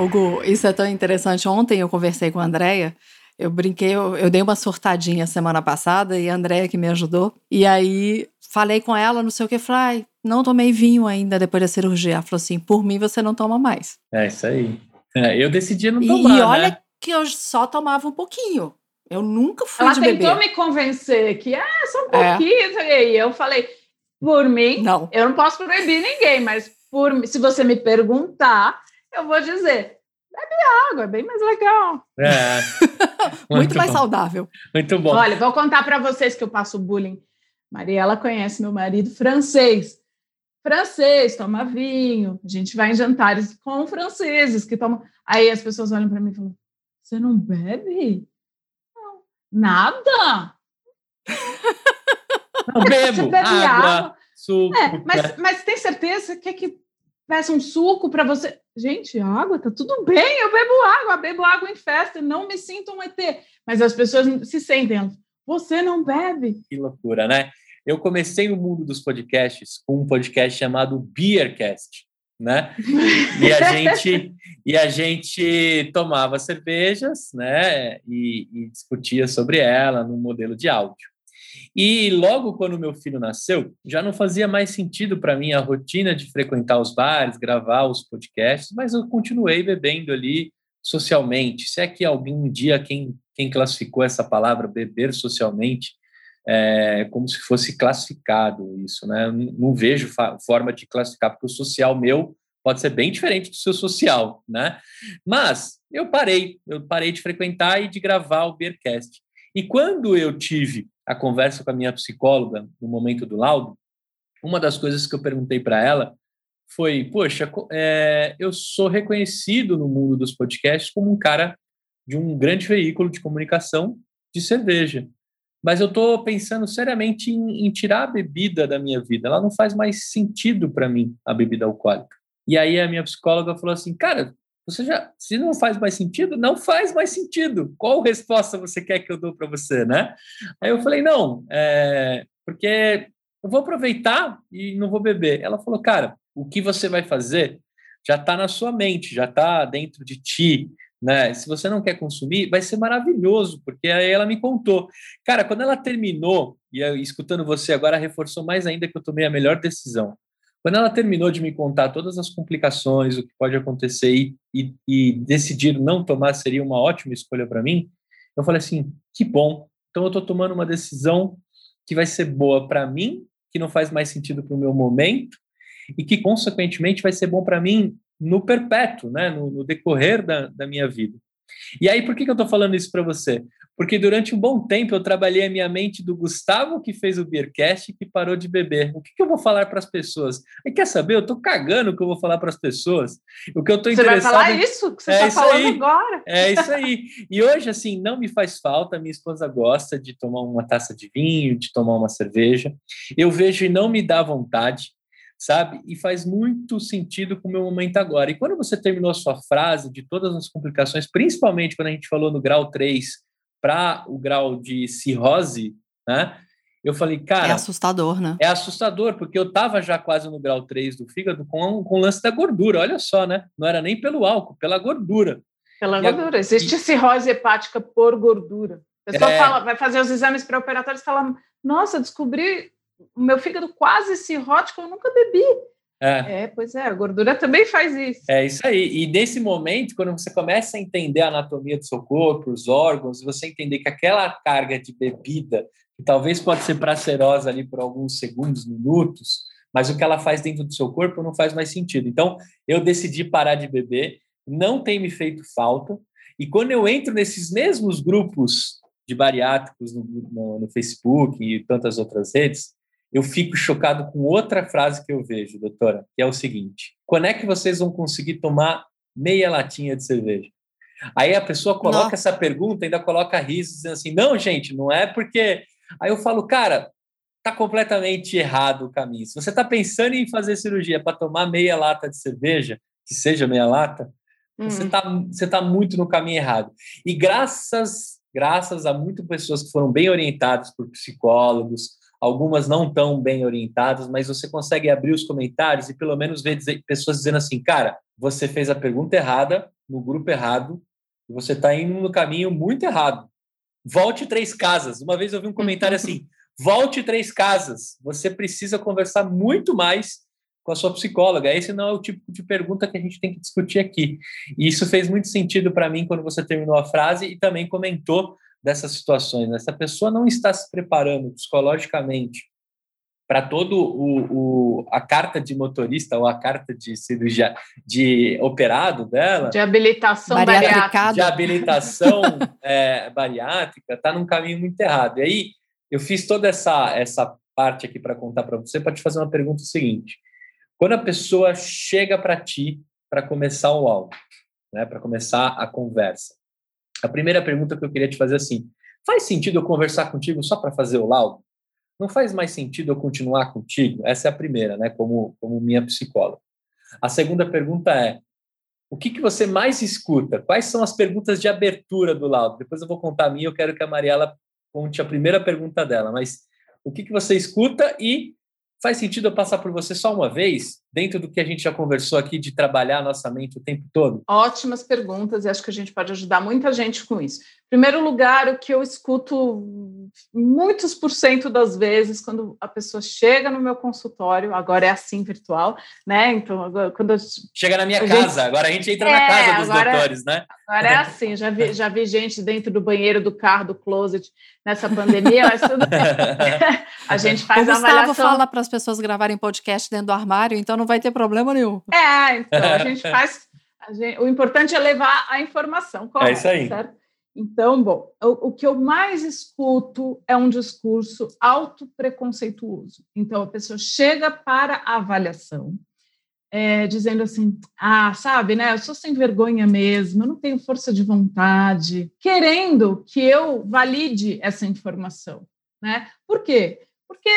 Hugo, isso é tão interessante. Ontem eu conversei com a Andrea. Eu brinquei, eu, eu, dei uma surtadinha semana passada e a Andrea que me ajudou. E aí falei com ela, não sei o que, falei, não tomei vinho ainda depois da cirurgia. Ela falou assim: por mim você não toma mais. É isso aí. É, eu decidi não tomar. E, e olha né? que eu só tomava um pouquinho. Eu nunca fui ela de beber. Ela tentou me convencer que, ah, só um é. pouquinho. É. E eu falei, por mim, não. eu não posso proibir ninguém, mas por, se você me perguntar, eu vou dizer, bebe água, é bem mais legal. É. Muito, muito mais saudável. Muito bom. Olha, vou contar para vocês que eu passo bullying. Mariela conhece meu marido francês. Francês, toma vinho. A gente vai em jantares com franceses que tomam. Aí as pessoas olham para mim e falam: Você não bebe? Não. Nada. Não bebo. Você bebe água, água. suco. É, mas, mas tem certeza que é que peça um suco para você. Gente, água, tá tudo bem, eu bebo água, bebo água em festa, não me sinto um ET. Mas as pessoas se sentem, você não bebe. Que loucura, né? Eu comecei o mundo dos podcasts com um podcast chamado Beercast, né? E a gente e a gente tomava cervejas, né? E, e discutia sobre ela no modelo de áudio. E logo quando meu filho nasceu, já não fazia mais sentido para mim a rotina de frequentar os bares, gravar os podcasts, mas eu continuei bebendo ali socialmente. Se é que algum dia quem, quem classificou essa palavra beber socialmente é como se fosse classificado isso, né? Não, vejo forma de classificar, porque o social meu pode ser bem diferente do seu social, né? Mas eu parei, eu parei de frequentar e de gravar o Beercast. E quando eu tive a conversa com a minha psicóloga no momento do laudo, uma das coisas que eu perguntei para ela foi: Poxa, é, eu sou reconhecido no mundo dos podcasts como um cara de um grande veículo de comunicação de cerveja. Mas eu estou pensando seriamente em, em, tirar a bebida da minha vida. Ela não faz mais sentido para mim, a bebida alcoólica. E aí a minha psicóloga falou assim, cara, você já, se não faz mais sentido, não faz mais sentido. Qual resposta você quer que eu dou para você, né? Aí eu falei, não, é, porque eu vou aproveitar e não vou beber. Ela falou, cara, o que você vai fazer já está na sua mente, já está dentro de ti, né? Se você não quer consumir, vai ser maravilhoso, porque aí ela me contou. Cara, quando ela terminou, e eu, escutando você agora, reforçou mais ainda que eu tomei a melhor decisão. Quando ela terminou de me contar todas as complicações, o que pode acontecer e, e, e decidir não tomar seria uma ótima escolha para mim, eu falei assim: que bom. Então eu estou tomando uma decisão que vai ser boa para mim, que não faz mais sentido para o meu momento e que, consequentemente, vai ser bom para mim no perpétuo, né, no, no decorrer da, da, minha vida. E aí, por que, que eu estou falando isso para você? Porque durante um bom tempo eu trabalhei a minha mente do Gustavo, que fez o Beercast, que parou de beber. O que, que eu vou falar para as pessoas? E quer saber? Eu estou cagando o que eu vou falar para as pessoas. O que eu estou interessado... Você vai falar isso que você está é falando aí. agora? É isso aí. E hoje, assim, não me faz falta. Minha esposa gosta de tomar uma taça de vinho, de tomar uma cerveja. Eu vejo e não me dá vontade sabe? E faz muito sentido com o meu momento agora. E quando você terminou a sua frase de todas as complicações, principalmente quando a gente falou no grau 3 para o grau de cirrose, né? Eu falei, cara. É assustador, né? É assustador, porque eu estava já quase no grau 3 do fígado com, com o lance da gordura. Olha só, né? Não era nem pelo álcool, pela gordura. Pela e gordura. A... Existe cirrose hepática por gordura. A pessoa é... fala, vai fazer os exames pré-operatórios e fala: Nossa, descobri o meu fígado quase cirrótico, eu nunca bebi. É. é. pois é, a gordura também faz isso. É isso aí. E nesse momento, quando você começa a entender a anatomia do seu corpo, os órgãos, você entender que aquela carga de bebida, que talvez pode ser prazerosa ali por alguns segundos, minutos, mas o que ela faz dentro do seu corpo não faz mais sentido. Então, eu decidi parar de beber, não tem me feito falta. E quando eu entro nesses mesmos grupos de bariátricos no, no, no Facebook e tantas outras redes, eu fico chocado com outra frase que eu vejo, doutora, que é o seguinte: quando é que vocês vão conseguir tomar meia latinha de cerveja? Aí a pessoa coloca Nossa. essa pergunta, ainda coloca risos, dizendo assim: não, gente, não é porque. Aí eu falo, cara, tá completamente errado o caminho. Se você está pensando em fazer cirurgia para tomar meia lata de cerveja, que seja meia lata, hum. você está você tá muito no caminho errado. E graças, graças a muitas pessoas que foram bem orientadas por psicólogos, algumas não tão bem orientadas, mas você consegue abrir os comentários e pelo menos ver pessoas dizendo assim, cara, você fez a pergunta errada no grupo errado e você está indo no caminho muito errado. Volte três casas. Uma vez eu vi um comentário assim: volte três casas. Você precisa conversar muito mais com a sua psicóloga. Esse não é o tipo de pergunta que a gente tem que discutir aqui. E isso fez muito sentido para mim quando você terminou a frase e também comentou dessas situações. Essa pessoa não está se preparando psicologicamente para todo o, o, a carta de motorista ou a carta de cirurgia de operado dela de habilitação bariátrica. de habilitação é, bariátrica está num caminho muito errado. E aí eu fiz toda essa essa parte aqui para contar para você para te fazer uma pergunta seguinte. Quando a pessoa chega para ti para começar o áudio né? Para começar a conversa a primeira pergunta que eu queria te fazer é assim: faz sentido eu conversar contigo só para fazer o laudo? Não faz mais sentido eu continuar contigo? Essa é a primeira, né? Como, como minha psicóloga. A segunda pergunta é: o que, que você mais escuta? Quais são as perguntas de abertura do laudo? Depois eu vou contar a minha, eu quero que a Mariela conte a primeira pergunta dela, mas o que, que você escuta e faz sentido eu passar por você só uma vez, dentro do que a gente já conversou aqui de trabalhar a nossa mente o tempo todo? Ótimas perguntas e acho que a gente pode ajudar muita gente com isso. Em primeiro lugar, o que eu escuto muitos por cento das vezes quando a pessoa chega no meu consultório, agora é assim virtual, né? Então, agora, quando eu... chega na minha casa, gente... agora a gente entra é, na casa dos agora, doutores, né? Agora é assim, já vi, já vi gente dentro do banheiro, do carro, do closet nessa pandemia, mas tudo a gente faz o a Gustavo avaliação. fala para as pessoas gravarem podcast dentro do armário, então não vai ter problema nenhum. É, então a gente faz. A gente, o importante é levar a informação correta, é isso aí. certo? Então, bom, o, o, que eu mais escuto é um discurso autopreconceituoso. Então, a pessoa chega para a avaliação é, dizendo assim: ah, sabe, né? Eu sou sem vergonha mesmo, eu não tenho força de vontade, querendo que eu valide essa informação, né? Por quê? Porque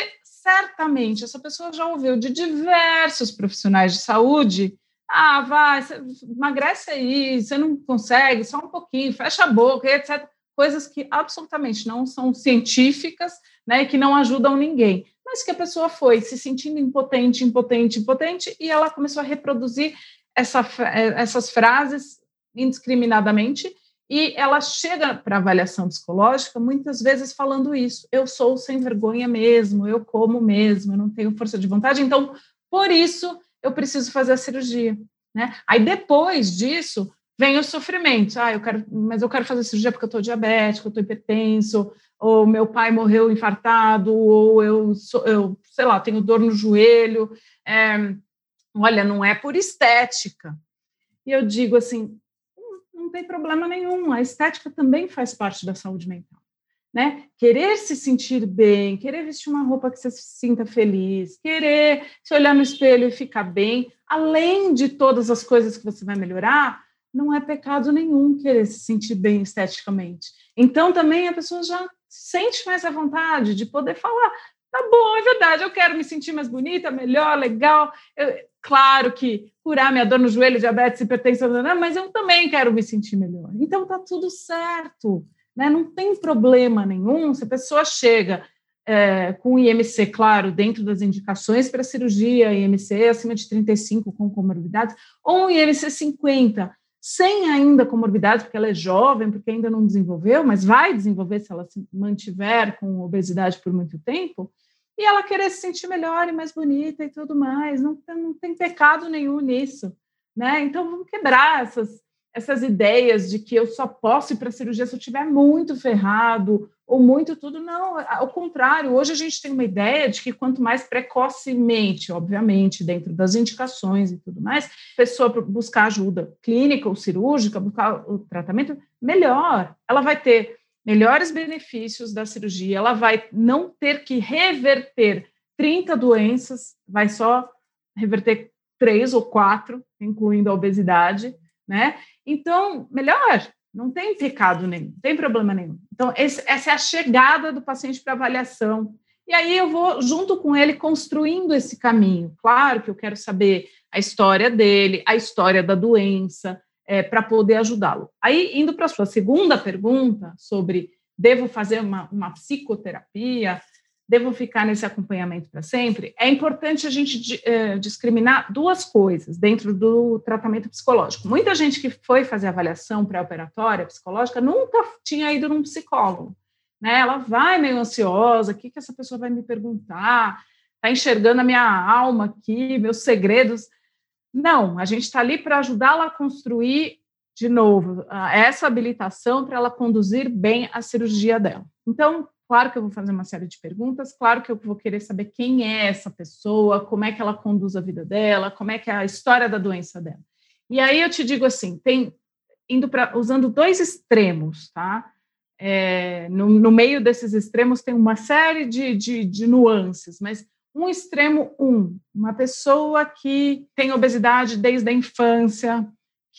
certamente essa pessoa já ouviu de diversos profissionais de saúde. Ah, vai, emagrece aí, você não consegue, só um pouquinho, fecha a boca, etc. Coisas que absolutamente não são científicas, né, que não ajudam ninguém mas que a pessoa foi se sentindo impotente, impotente, impotente, e ela começou a reproduzir essa, eh, essas frases indiscriminadamente, e ela chega para avaliação psicológica muitas vezes falando isso: eu sou sem vergonha mesmo, eu como mesmo, eu não tenho força de vontade, então por isso eu preciso fazer a cirurgia. Né? Aí depois disso vem o sofrimento. Ah, eu quero, mas eu quero fazer cirurgia porque eu estou diabético, eu estou hipertenso, ou meu pai morreu infartado, ou eu, sou, eu sei lá, tenho dor no joelho. É, olha, não é por estética. E eu digo assim, não, tem problema nenhum, a estética também faz parte da saúde mental. Né? Querer se sentir bem, querer vestir uma roupa que você se sinta feliz, querer se olhar no espelho e ficar bem, além de todas as coisas que você vai melhorar, não é pecado nenhum querer se sentir bem esteticamente. Então também a pessoa já sente mais à vontade de poder falar. Tá bom, é verdade, eu quero me sentir mais bonita, melhor, legal. Eu, claro que curar minha dor no joelho, diabetes, hipertensão, mas eu também quero me sentir melhor. Então tá tudo certo, né? Não tem problema nenhum se a pessoa chega é, com IMC, claro, dentro das indicações para cirurgia, IMC acima de 35 com comorbidades, ou um IMC 50, sem ainda comorbidades, porque ela é jovem, porque ainda não desenvolveu, mas vai desenvolver se ela se mantiver com obesidade por muito tempo, e ela querer se sentir melhor e mais bonita e tudo mais, não, não tem pecado nenhum nisso, né? Então vamos quebrar essas, essas ideias de que eu só posso ir para a cirurgia se eu estiver muito ferrado ou muito tudo. Não, ao contrário, hoje a gente tem uma ideia de que quanto mais precocemente, obviamente, dentro das indicações e tudo mais, pessoa buscar ajuda clínica ou cirúrgica, buscar o tratamento, melhor. Ela vai ter melhores benefícios da cirurgia, ela vai não ter que reverter 30 doenças, vai só reverter três ou quatro, incluindo a obesidade, né? Então, melhor, não tem pecado nenhum, não tem problema nenhum. Então, esse, essa é a chegada do paciente para avaliação. E aí eu vou, junto com ele, construindo esse caminho. Claro que eu quero saber a história dele, a história da doença, é, para poder ajudá-lo. Aí, indo para a sua segunda pergunta sobre devo fazer uma, uma psicoterapia, devo ficar nesse acompanhamento para sempre, é importante a gente é, discriminar duas coisas dentro do tratamento psicológico. Muita gente que foi fazer avaliação pré-operatória psicológica nunca tinha ido num psicólogo. Né? Ela vai meio ansiosa, o que, que essa pessoa vai me perguntar? Está enxergando a minha alma aqui, meus segredos. Não, a gente está ali para ajudá-la a construir, de novo, essa habilitação para ela conduzir bem a cirurgia dela. Então, Claro que eu vou fazer uma série de perguntas, claro que eu vou querer saber quem é essa pessoa, como é que ela conduz a vida dela, como é que é a história da doença dela. E aí eu te digo assim, tem indo para usando dois extremos, tá? É, no, no, meio desses extremos tem uma série de, de, de nuances, mas um extremo um, uma pessoa que tem obesidade desde a infância,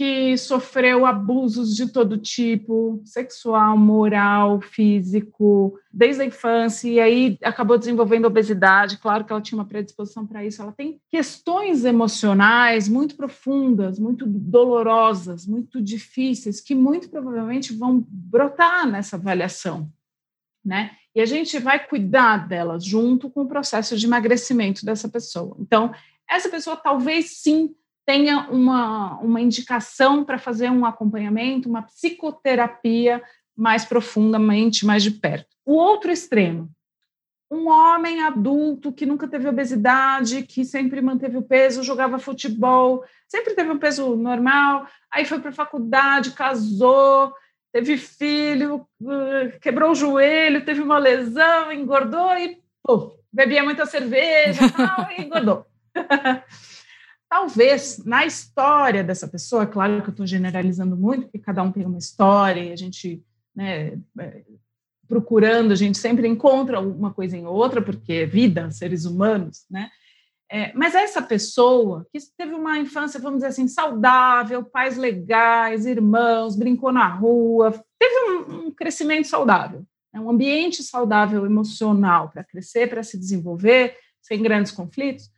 que sofreu abusos de todo tipo, sexual, moral, físico, desde a infância, e aí acabou desenvolvendo obesidade. Claro que ela tinha uma predisposição para isso. Ela tem questões emocionais muito profundas, muito dolorosas, muito difíceis, que muito provavelmente vão brotar nessa avaliação, né? E a gente vai cuidar delas junto com o processo de emagrecimento dessa pessoa. Então, essa pessoa talvez sim tenha uma, uma indicação para fazer um acompanhamento, uma psicoterapia mais profundamente, mais de perto. O outro extremo, um homem adulto que nunca teve obesidade, que sempre manteve o peso, jogava futebol, sempre teve um peso normal, aí foi para a faculdade, casou, teve filho, quebrou o joelho, teve uma lesão, engordou e pô, bebia muita cerveja e engordou. talvez na história dessa pessoa, claro que eu estou generalizando muito, porque cada um tem uma história e a gente, né, é, procurando, a gente sempre encontra uma coisa em outra, porque é vida, seres humanos, né? É, mas essa pessoa que teve uma infância, vamos dizer assim, saudável, pais legais, irmãos, brincou na rua, teve um, um crescimento saudável, né? um ambiente saudável emocional para crescer, para se desenvolver, sem grandes conflitos,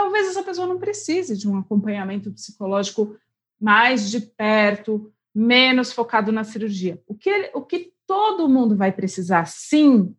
talvez essa pessoa não precise de um acompanhamento psicológico mais de perto, menos focado na cirurgia. O que, o que todo mundo vai precisar, sim,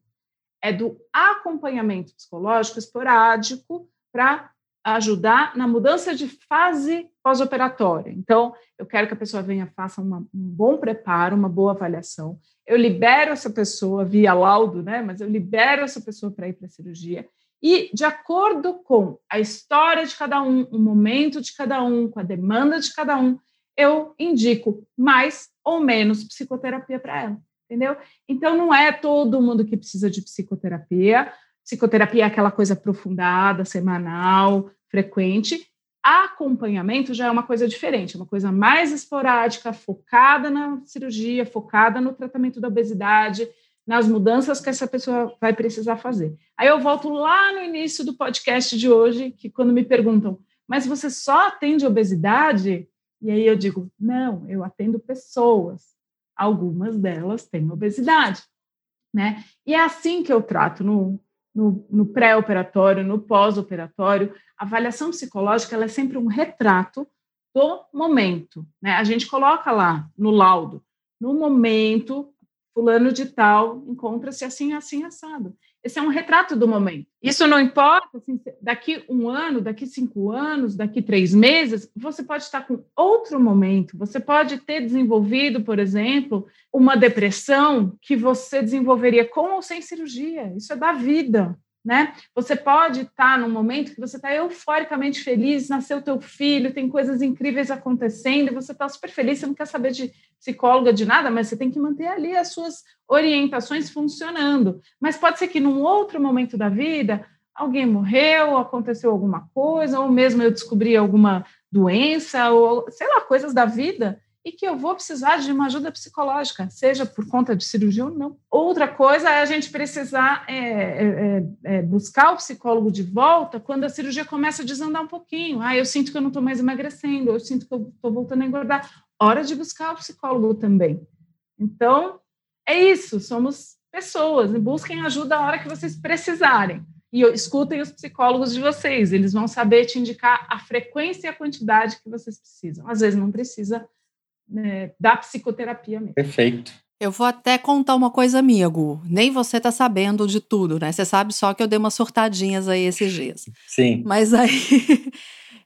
é do acompanhamento psicológico esporádico para ajudar na mudança de fase pós-operatória. Então, eu quero que a pessoa venha, faça uma, um bom preparo, uma boa avaliação. Eu libero essa pessoa via laudo, né? Mas eu libero essa pessoa para ir para a cirurgia. E, de acordo com a história de cada um, o momento de cada um, com a demanda de cada um, eu indico mais ou menos psicoterapia para ela, entendeu? Então, não é todo mundo que precisa de psicoterapia. Psicoterapia é aquela coisa aprofundada, semanal, frequente. Acompanhamento já é uma coisa diferente, é uma coisa mais esporádica, focada na cirurgia, focada no tratamento da obesidade, nas mudanças que essa pessoa vai precisar fazer. Aí eu volto lá no início do podcast de hoje, que quando me perguntam, mas você só atende obesidade? E aí eu digo, não, eu atendo pessoas. Algumas delas têm obesidade, né? E é assim que eu trato no, no, no pré-operatório, no pós-operatório. A avaliação psicológica é sempre um retrato do momento, né? A gente coloca lá no laudo, no momento, fulano de tal encontra-se assim, assim, assado. Esse é um retrato do momento. Isso não importa, assim, daqui um ano, daqui cinco anos, daqui três meses, você pode estar com outro momento. Você pode ter desenvolvido, por exemplo, uma depressão que você desenvolveria com ou sem cirurgia. Isso é da vida né? Você pode estar num momento que você está euforicamente feliz, nasceu teu filho, tem coisas incríveis acontecendo, você está super feliz, você não quer saber de psicóloga, de nada, mas você tem que manter ali as suas orientações funcionando. Mas pode ser que num outro momento da vida, alguém morreu, aconteceu alguma coisa, ou mesmo eu descobri alguma doença, ou sei lá, coisas da vida, e que eu vou precisar de uma ajuda psicológica, seja por conta de cirurgia ou não. Outra coisa é a gente precisar é, é, é, é buscar o psicólogo de volta quando a cirurgia começa a desandar um pouquinho. Ah, eu sinto que eu não estou mais emagrecendo, eu sinto que eu estou voltando a engordar. Hora de buscar o psicólogo também. Então, é isso, somos pessoas, busquem ajuda a hora que vocês precisarem. E escutem os psicólogos de vocês, eles vão saber te indicar a frequência e a quantidade que vocês precisam. Às vezes não precisa né, da psicoterapia mesmo. Perfeito. Eu vou até contar uma coisa minha, Gu. Nem você tá sabendo de tudo, né? Você sabe só que eu dei umas surtadinhas aí esses dias. Sim. Mas aí.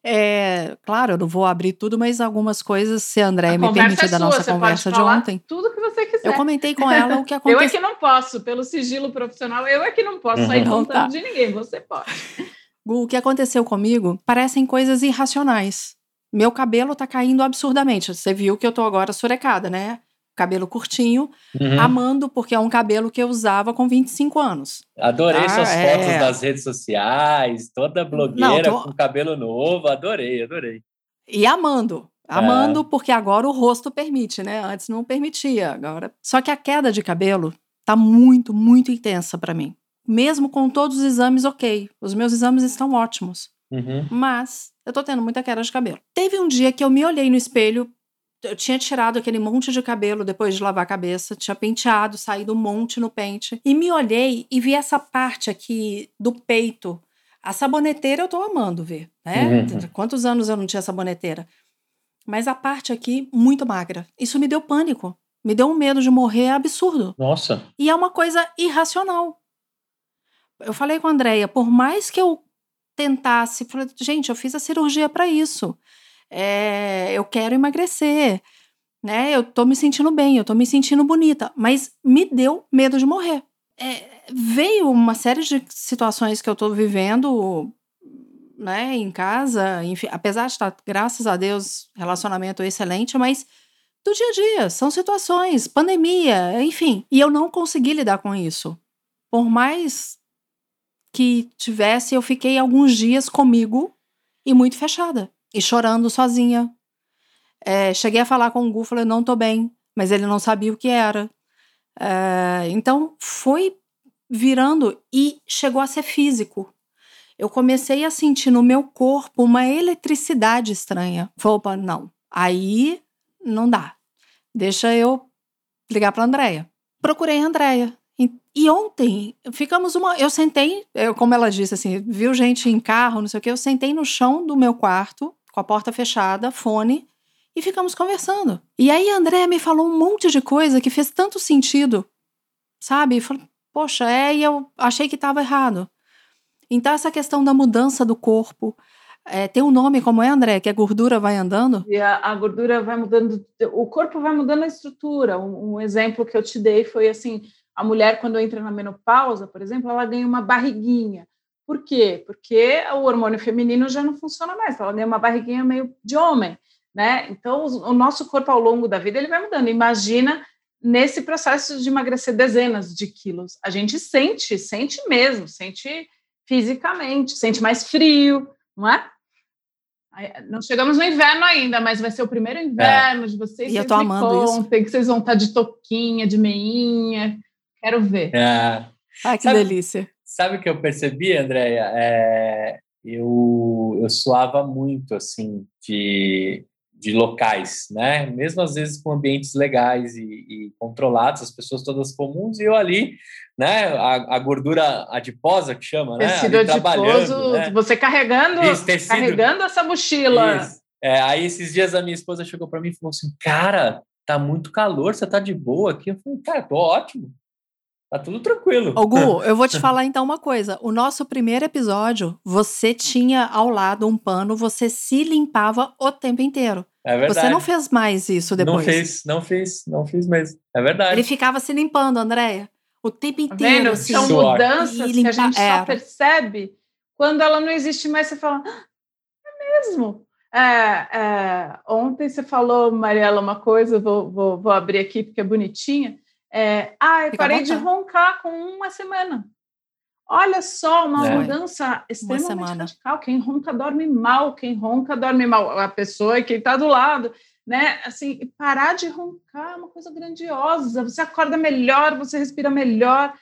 É, claro, eu não vou abrir tudo, mas algumas coisas, se a André me permitir é da nossa conversa de ontem. Tudo que você quiser. Eu comentei com ela o que aconteceu. eu é que não posso, pelo sigilo profissional, eu é que não posso sair uhum. contando tá. de ninguém, você pode. Gu, o que aconteceu comigo parecem coisas irracionais. Meu cabelo tá caindo absurdamente. Você viu que eu tô agora surecada, né? Cabelo curtinho, uhum. amando, porque é um cabelo que eu usava com 25 anos. Adorei tá? suas é... fotos das redes sociais, toda blogueira Não, tô... com cabelo novo, adorei, adorei. E amando, amando, é. porque agora o rosto permite, né? Antes não permitia, agora. Só que a queda de cabelo tá muito, muito intensa para mim. Mesmo com todos os exames ok, os meus exames estão ótimos. Uhum. Mas eu tô tendo muita queda de cabelo. Teve um dia que eu me olhei no espelho, eu tinha tirado aquele monte de cabelo depois de lavar a cabeça, tinha penteado, saído um monte no pente, e me olhei e vi essa parte aqui do peito. A saboneteira eu tô amando ver, né? Uhum. Quantos anos eu não tinha saboneteira? Mas a parte aqui, muito magra. Isso me deu pânico. Me deu um medo de morrer absurdo. Nossa. E é uma coisa irracional. Eu falei com a Andrea, por mais que eu tentasse, gente, eu fiz a cirurgia para isso. É, eu quero emagrecer, né? Eu tô me sentindo bem, eu tô me sentindo bonita, mas me deu medo de morrer. É, veio uma série de situações que eu tô vivendo, né, em casa, enfim, apesar de estar, graças a Deus, relacionamento excelente, mas do dia a dia, são situações, pandemia, enfim, e eu não consegui lidar com isso. Por mais que tivesse, eu fiquei alguns dias comigo e muito fechada. E chorando sozinha. É, cheguei a falar com o Gu, falei, não tô bem. Mas ele não sabia o que era. É, então, foi virando e chegou a ser físico. eu comecei a sentir no meu corpo uma eletricidade estranha. Falei, opa, não. Aí não dá. Deixa eu ligar para a Andrea. Procurei a Andrea. E ontem ficamos uma. Eu sentei, eu, como ela disse, assim, viu gente em carro, não sei o quê. Eu sentei no chão do meu quarto, com a porta fechada, fone, e ficamos conversando. E aí a Andrea me falou um monte de coisa que fez tanto sentido, sabe? Falei, poxa, é, e eu achei que estava errado. Então, essa questão da mudança do corpo, é, tem um nome como é, André? Que a gordura vai andando? E a, a, gordura vai mudando, o corpo vai mudando a estrutura. Um, um, exemplo que eu te dei foi assim: a mulher, quando entra na menopausa, por exemplo, ela ganha uma barriguinha. Por quê? Porque o hormônio feminino já não funciona mais, ela ganha uma barriguinha meio de homem, né? Então, o, nosso corpo ao longo da vida ele vai mudando. Imagina nesse processo de emagrecer dezenas de quilos. A gente sente, sente mesmo, sente fisicamente, sente mais frio, não é? Não chegamos no inverno ainda, mas vai ser o primeiro inverno é. de vocês. E eu tô amando contem, isso. que vocês vão estar de toquinha, de meinha. Quero ver. É. Ai, que sabe, delícia. Sabe o que eu percebi, Andréia? É, eu, eu suava muito, assim, de de locais, né? Mesmo às vezes com ambientes legais e, e, controlados, as pessoas todas comuns, e eu ali, né? A, a gordura adiposa que chama, né? Tecido ali adiposo, né? você carregando, Isso, carregando essa mochila. Isso. É, aí esses dias a minha esposa chegou para mim e falou assim, cara, tá muito calor, você tá de boa aqui? Eu falei, cara, tô ótimo. Tá tudo tranquilo. Ô, Gu, eu vou te falar então uma coisa. O nosso primeiro episódio, você tinha ao lado um pano, você se limpava o tempo inteiro. É verdade. Você não fez mais isso depois. Não fiz, não fiz, não fiz mesmo. É verdade. Ele ficava se limpando, Andréia. O tempo tá inteiro. Tá assim, São mudanças que a gente é. só percebe quando ela não existe mais. Você fala, ah, é mesmo. É, é, ontem você falou, Mariela, uma coisa, vou, vou, vou abrir aqui porque é bonitinha. É, ah, eu parei de roncar com uma semana. Olha só, uma é. mudança extremamente radical. Quem ronca dorme mal, quem ronca dorme mal. A pessoa e quem está do lado, né? Assim, parar de roncar é uma coisa grandiosa. Você acorda melhor, você respira melhor,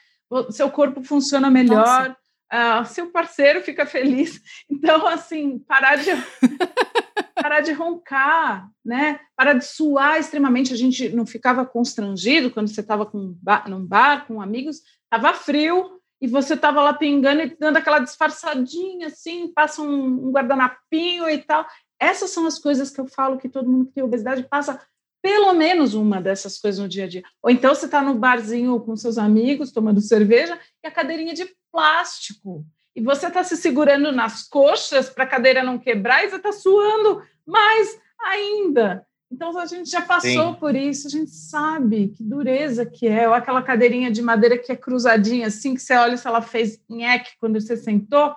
seu corpo funciona melhor, uh, seu parceiro fica feliz. Então, assim, parar de parar de roncar, né? Parar de suar extremamente. A gente não ficava constrangido quando você estava num bar com amigos, estava frio e você estava lá pingando e dando aquela disfarçadinha, assim, passa um, um guardanapinho e tal. Essas são as coisas que eu falo que todo mundo que tem obesidade passa pelo menos uma dessas coisas no dia a dia. Ou então você está no barzinho com seus amigos, tomando cerveja, e a cadeirinha de plástico. E você está se segurando nas coxas para a cadeira não quebrar e você está suando mais ainda. Então a gente já passou Sim. por isso, a gente sabe que dureza que é, ou aquela cadeirinha de madeira que é cruzadinha, assim, que você olha se ela fez nheque quando você sentou.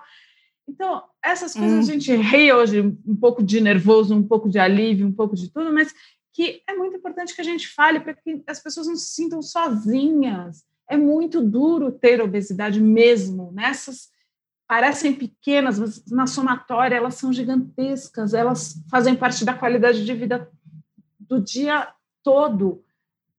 Então, essas coisas hum. a gente ri hoje, um pouco de nervoso, um pouco de alívio, um pouco de tudo, mas que é muito importante que a gente fale para que as pessoas não se sintam sozinhas. É muito duro ter obesidade mesmo, nessas parecem pequenas, mas na somatória elas são gigantescas, elas fazem parte da qualidade de vida do dia todo.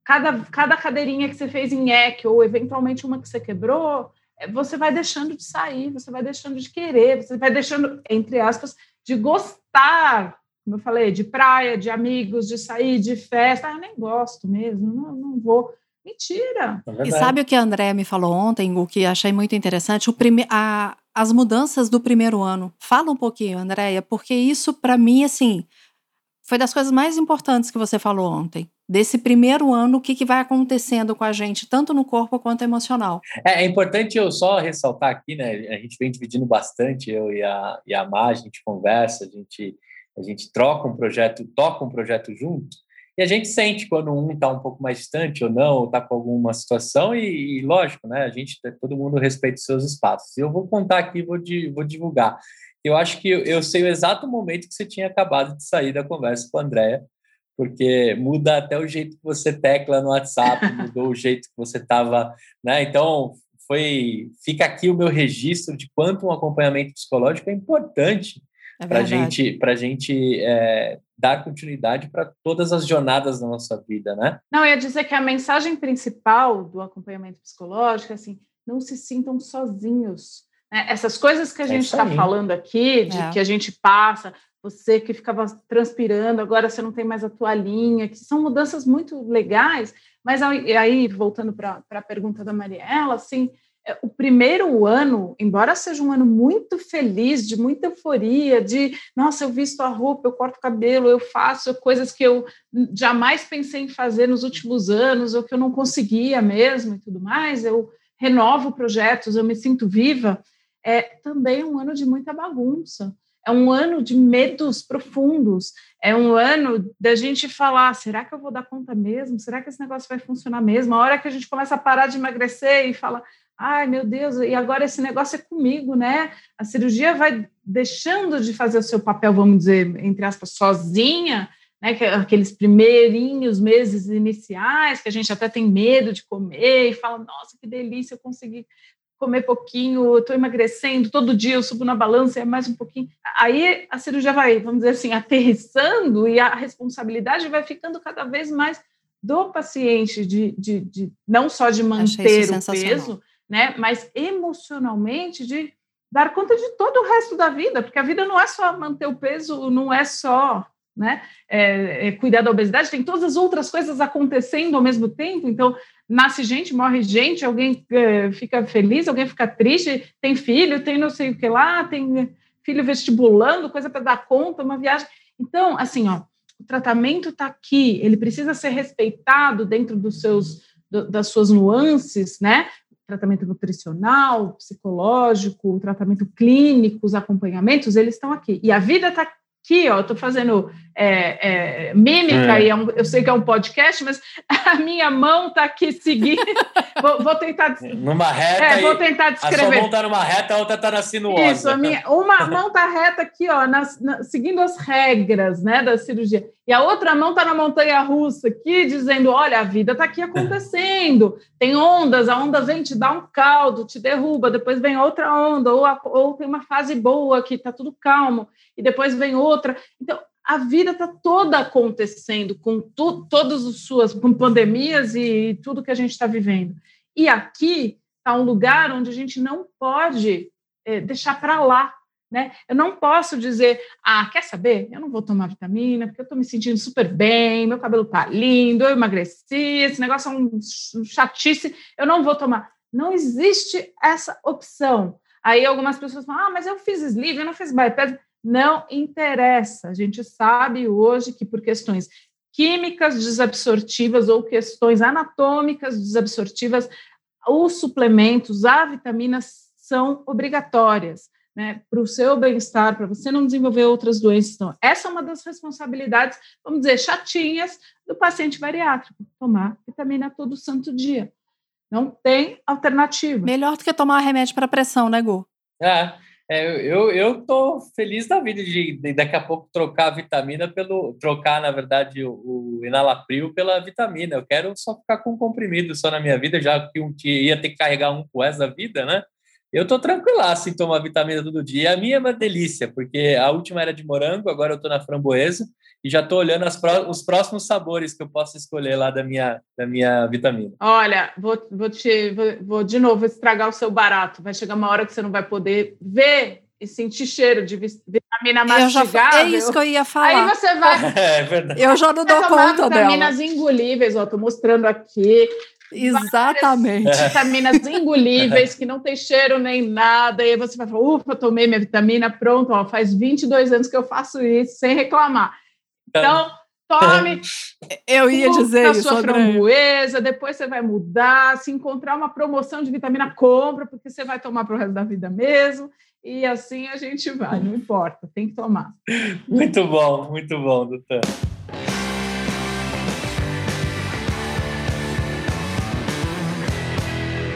Cada, cada cadeirinha que você fez em EC, ou eventualmente uma que você quebrou, é, você vai deixando de sair, você vai deixando de querer, você vai deixando, entre aspas, de gostar, como eu falei, de praia, de amigos, de sair, de festa. Ah, eu nem gosto mesmo, não, não vou. Mentira! É e sabe o que a André me falou ontem, o que achei muito interessante? O prime a, as mudanças do primeiro ano. Fala um pouquinho, Andréia, porque isso, para mim, assim, foi das coisas mais importantes que você falou ontem. Desse primeiro ano, o que, que vai acontecendo com a gente, tanto no corpo quanto emocional. É, é, importante eu só ressaltar aqui, né? A gente vem dividindo bastante, eu e a, e a Má, a gente conversa, a gente, a gente troca um projeto, toca um projeto junto, e a gente sente quando um está um pouco mais distante ou não, ou está com alguma situação, e, e, lógico, né? A gente, todo mundo respeita os seus espaços. Eu vou contar aqui, vou, vou divulgar eu acho que eu sei o exato momento que você tinha acabado de sair da conversa com a Andrea, porque muda até o jeito que você tecla no WhatsApp, mudou o jeito que você estava, né? Então, foi fica aqui o meu registro de quanto um acompanhamento psicológico é importante é para gente para gente é, dar continuidade para todas as jornadas da nossa vida, né? Não, eu ia dizer que a mensagem principal do acompanhamento psicológico é assim, não se sintam sozinhos Né? Essas coisas que a é gente está falando aqui, de é. que a gente passa, você que ficava transpirando, agora você não tem mais a toalhinha, que são mudanças muito legais, mas aí, voltando para a pergunta da Mariela, assim, o primeiro ano, embora seja um ano muito feliz, de muita euforia, de nossa, eu visto a roupa, eu corto o cabelo, eu faço coisas que eu jamais pensei em fazer nos últimos anos, ou que eu não conseguia mesmo e tudo mais, eu renovo projetos, eu me sinto viva, é também um ano de muita bagunça. É um ano de medos profundos. É um ano da gente falar: será que eu vou dar conta mesmo? Será que esse negócio vai funcionar mesmo? A hora que a gente começa a parar de emagrecer e fala: ai meu Deus, e agora esse negócio é comigo, né? A cirurgia vai deixando de fazer o seu papel, vamos dizer, entre aspas, sozinha, né? É aqueles primeirinhos meses iniciais que a gente até tem medo de comer e fala: nossa, que delícia, eu consegui comer pouquinho, estou emagrecendo, todo dia eu subo na balança, é mais um pouquinho. Aí a cirurgia vai, vamos dizer assim, aterrissando e a responsabilidade vai ficando cada vez mais do paciente, de, de, de não só de manter o peso, né, mas emocionalmente de dar conta de todo o resto da vida, porque a vida não é só manter o peso, não é só né? É, é, cuidar da obesidade, tem todas as outras coisas acontecendo ao mesmo tempo. Então, nasce gente, morre gente, alguém é, fica feliz, alguém fica triste, tem filho, tem não sei o que lá, tem filho vestibulando, coisa para dar conta, uma viagem. Então, assim, ó, o tratamento está aqui, ele precisa ser respeitado dentro dos seus, do, das suas nuances, né? Tratamento nutricional, psicológico, tratamento clínico, os acompanhamentos, eles estão aqui. E a vida está aqui, ó, eu tô fazendo é, é, mímica, é. e é um, eu sei que é um podcast, mas a minha mão tá aqui seguindo. vou, vou, tentar. Numa reta. É, vou tentar descrever. A sua mão tá numa reta, a outra tá na sinuosa. Isso, a minha, uma mão tá reta aqui, ó, na, seguindo as regras, né, da cirurgia. E a outra mão tá na montanha russa aqui, dizendo: olha, a vida tá aqui acontecendo. Tem ondas, a onda vem, te dá um caldo, te derruba, depois vem outra onda, ou, a, ou tem uma fase boa que tá tudo calmo, e depois vem outra. Então, a vida está toda acontecendo com tu, todas as suas pandemias e tudo que a gente está vivendo. E aqui está um lugar onde a gente não pode é, deixar para lá. Né? Eu não posso dizer, ah, quer saber? Eu não vou tomar vitamina porque eu estou me sentindo super bem, meu cabelo está lindo, eu emagreci, esse negócio é um chatice, eu não vou tomar. Não existe essa opção. Aí algumas pessoas falam, ah, mas eu fiz sleeve, eu não fiz bypass. Não interessa. A gente sabe hoje que por questões químicas desabsortivas ou questões anatômicas desabsortivas, os suplementos, as vitaminas são obrigatórias. Né, para o seu bem-estar, para você não desenvolver outras doenças. Então, essa é uma das responsabilidades, vamos dizer, chatinhas do paciente bariátrico, tomar vitamina todo santo dia. Não tem alternativa. Melhor do que tomar remédio para pressão, né, Gu? É, é, eu, eu tô feliz da vida de, de, daqui a pouco trocar a vitamina pelo. trocar, na verdade, o, o enalapril pela vitamina. Eu quero só ficar com comprimido só na minha vida, já que um dia ia ter que carregar um com essa vida, né? Eu tô tranquilaço em tomar vitamina todo dia. A minha é uma delícia, porque a última era de morango, agora eu tô na framboesa e já estou olhando pró os próximos sabores que eu posso escolher lá da minha, da minha vitamina. Olha, vou, vou, te, vou, vou de novo estragar o seu barato. Vai chegar uma hora que você não vai poder ver e sentir cheiro de vitamina mastigável. é isso que eu ia falar. Aí você vai. É verdade. Eu já não dou conta vitaminas dela. engolíveis, ó, tô mostrando aqui. Exatamente. Vitaminas engolíveis que não tem cheiro nem nada. E aí você vai falar: ufa, tomei minha vitamina, pronto, ó, faz 22 anos que eu faço isso sem reclamar. Então, tome. Eu ia dizer a isso. sua framboesa, depois você vai mudar. Se encontrar uma promoção de vitamina, compra, porque você vai tomar para o resto da vida mesmo. E assim a gente vai, não importa, tem que tomar. Muito bom, muito bom, doutor.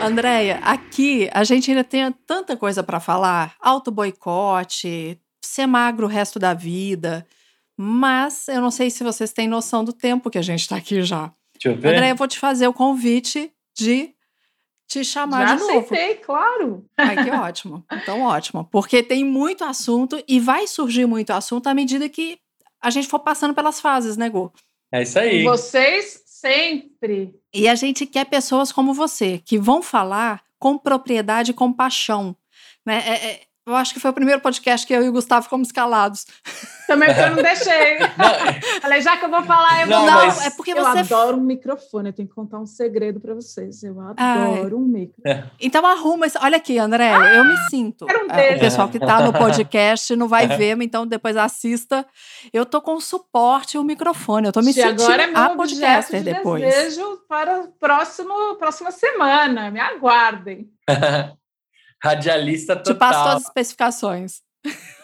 Andréia, aqui a gente ainda tem tanta coisa para falar: auto boicote, ser magro o resto da vida. Mas eu não sei se vocês têm noção do tempo que a gente está aqui já. Deixa eu ver. André, eu vou te fazer o convite de te chamar já de novo. aceitei, claro. Ai, que ótimo. Então, ótimo. Porque tem muito assunto e vai surgir muito assunto à medida que a gente for passando pelas fases, né, Gu? É isso aí. Vocês sempre. E a gente quer pessoas como você, que vão falar com propriedade e com paixão Né? É, é, eu acho que foi o primeiro podcast que eu e o Gustavo fomos calados. Também porque eu não deixei. Não. Falei, já que eu vou falar, eu não, vou. Não, mas... é porque eu você. adoro um microfone, eu tenho que contar um segredo para vocês. Eu adoro Ai. um microfone. É. Então arruma isso. Olha aqui, André, ah, eu me sinto. Um é, o pessoal que está no podcast não vai ver, então depois assista. Eu tô com suporte e o microfone. Eu tô me sentindo agora é meu a podcaster de depois. Desejo para o próximo próxima semana. Me aguardem. Radialista total. Te passo todas as especificações.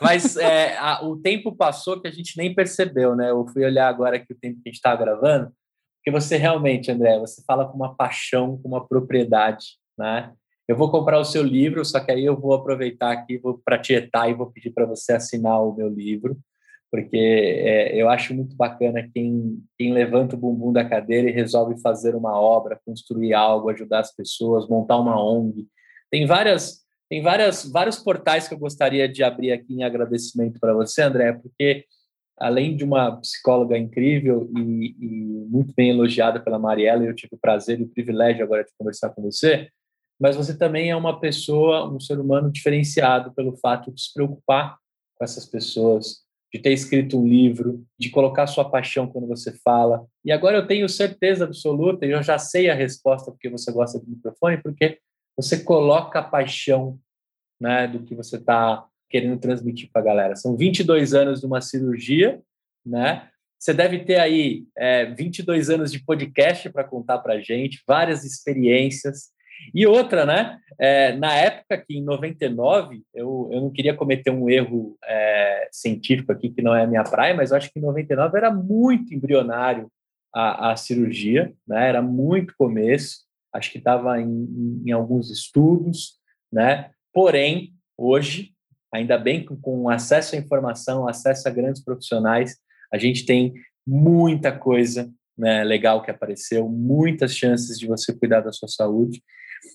Mas é, a, o tempo passou que a gente nem percebeu, né? Eu fui olhar agora que o tempo que a gente está gravando, porque você realmente, André, você fala com uma paixão, com uma propriedade, né? Eu vou comprar o seu livro, só que aí eu vou aproveitar aqui, vou para tietar e vou pedir para você assinar o meu livro, porque é, eu acho muito bacana quem, quem levanta o bumbum da cadeira e resolve fazer uma obra, construir algo, ajudar as pessoas, montar uma ONG. Tem várias tem várias, vários portais que eu gostaria de abrir aqui em agradecimento para você, André, porque além de uma psicóloga incrível e, e, muito bem elogiada pela Mariela, eu tive o prazer e o privilégio agora de conversar com você, mas você também é uma pessoa, um ser humano diferenciado pelo fato de se preocupar com essas pessoas, de ter escrito um livro, de colocar sua paixão quando você fala. E agora eu tenho certeza absoluta, e eu já sei a resposta porque você gosta do microfone, porque você coloca a paixão né, do que você está querendo transmitir para a galera. São 22 anos de uma cirurgia, né? Você deve ter aí é, 22 anos de podcast para contar para a gente, várias experiências. E outra, né? É, na época que, em 99, eu, eu não queria cometer um erro é, científico aqui, que não é a minha praia, mas eu acho que em 99 era muito embrionário a, a cirurgia, né? Era muito começo acho que estava em, em, alguns estudos, né? Porém, hoje, ainda bem que com acesso à informação, acesso a grandes profissionais, a gente tem muita coisa né, legal que apareceu, muitas chances de você cuidar da sua saúde.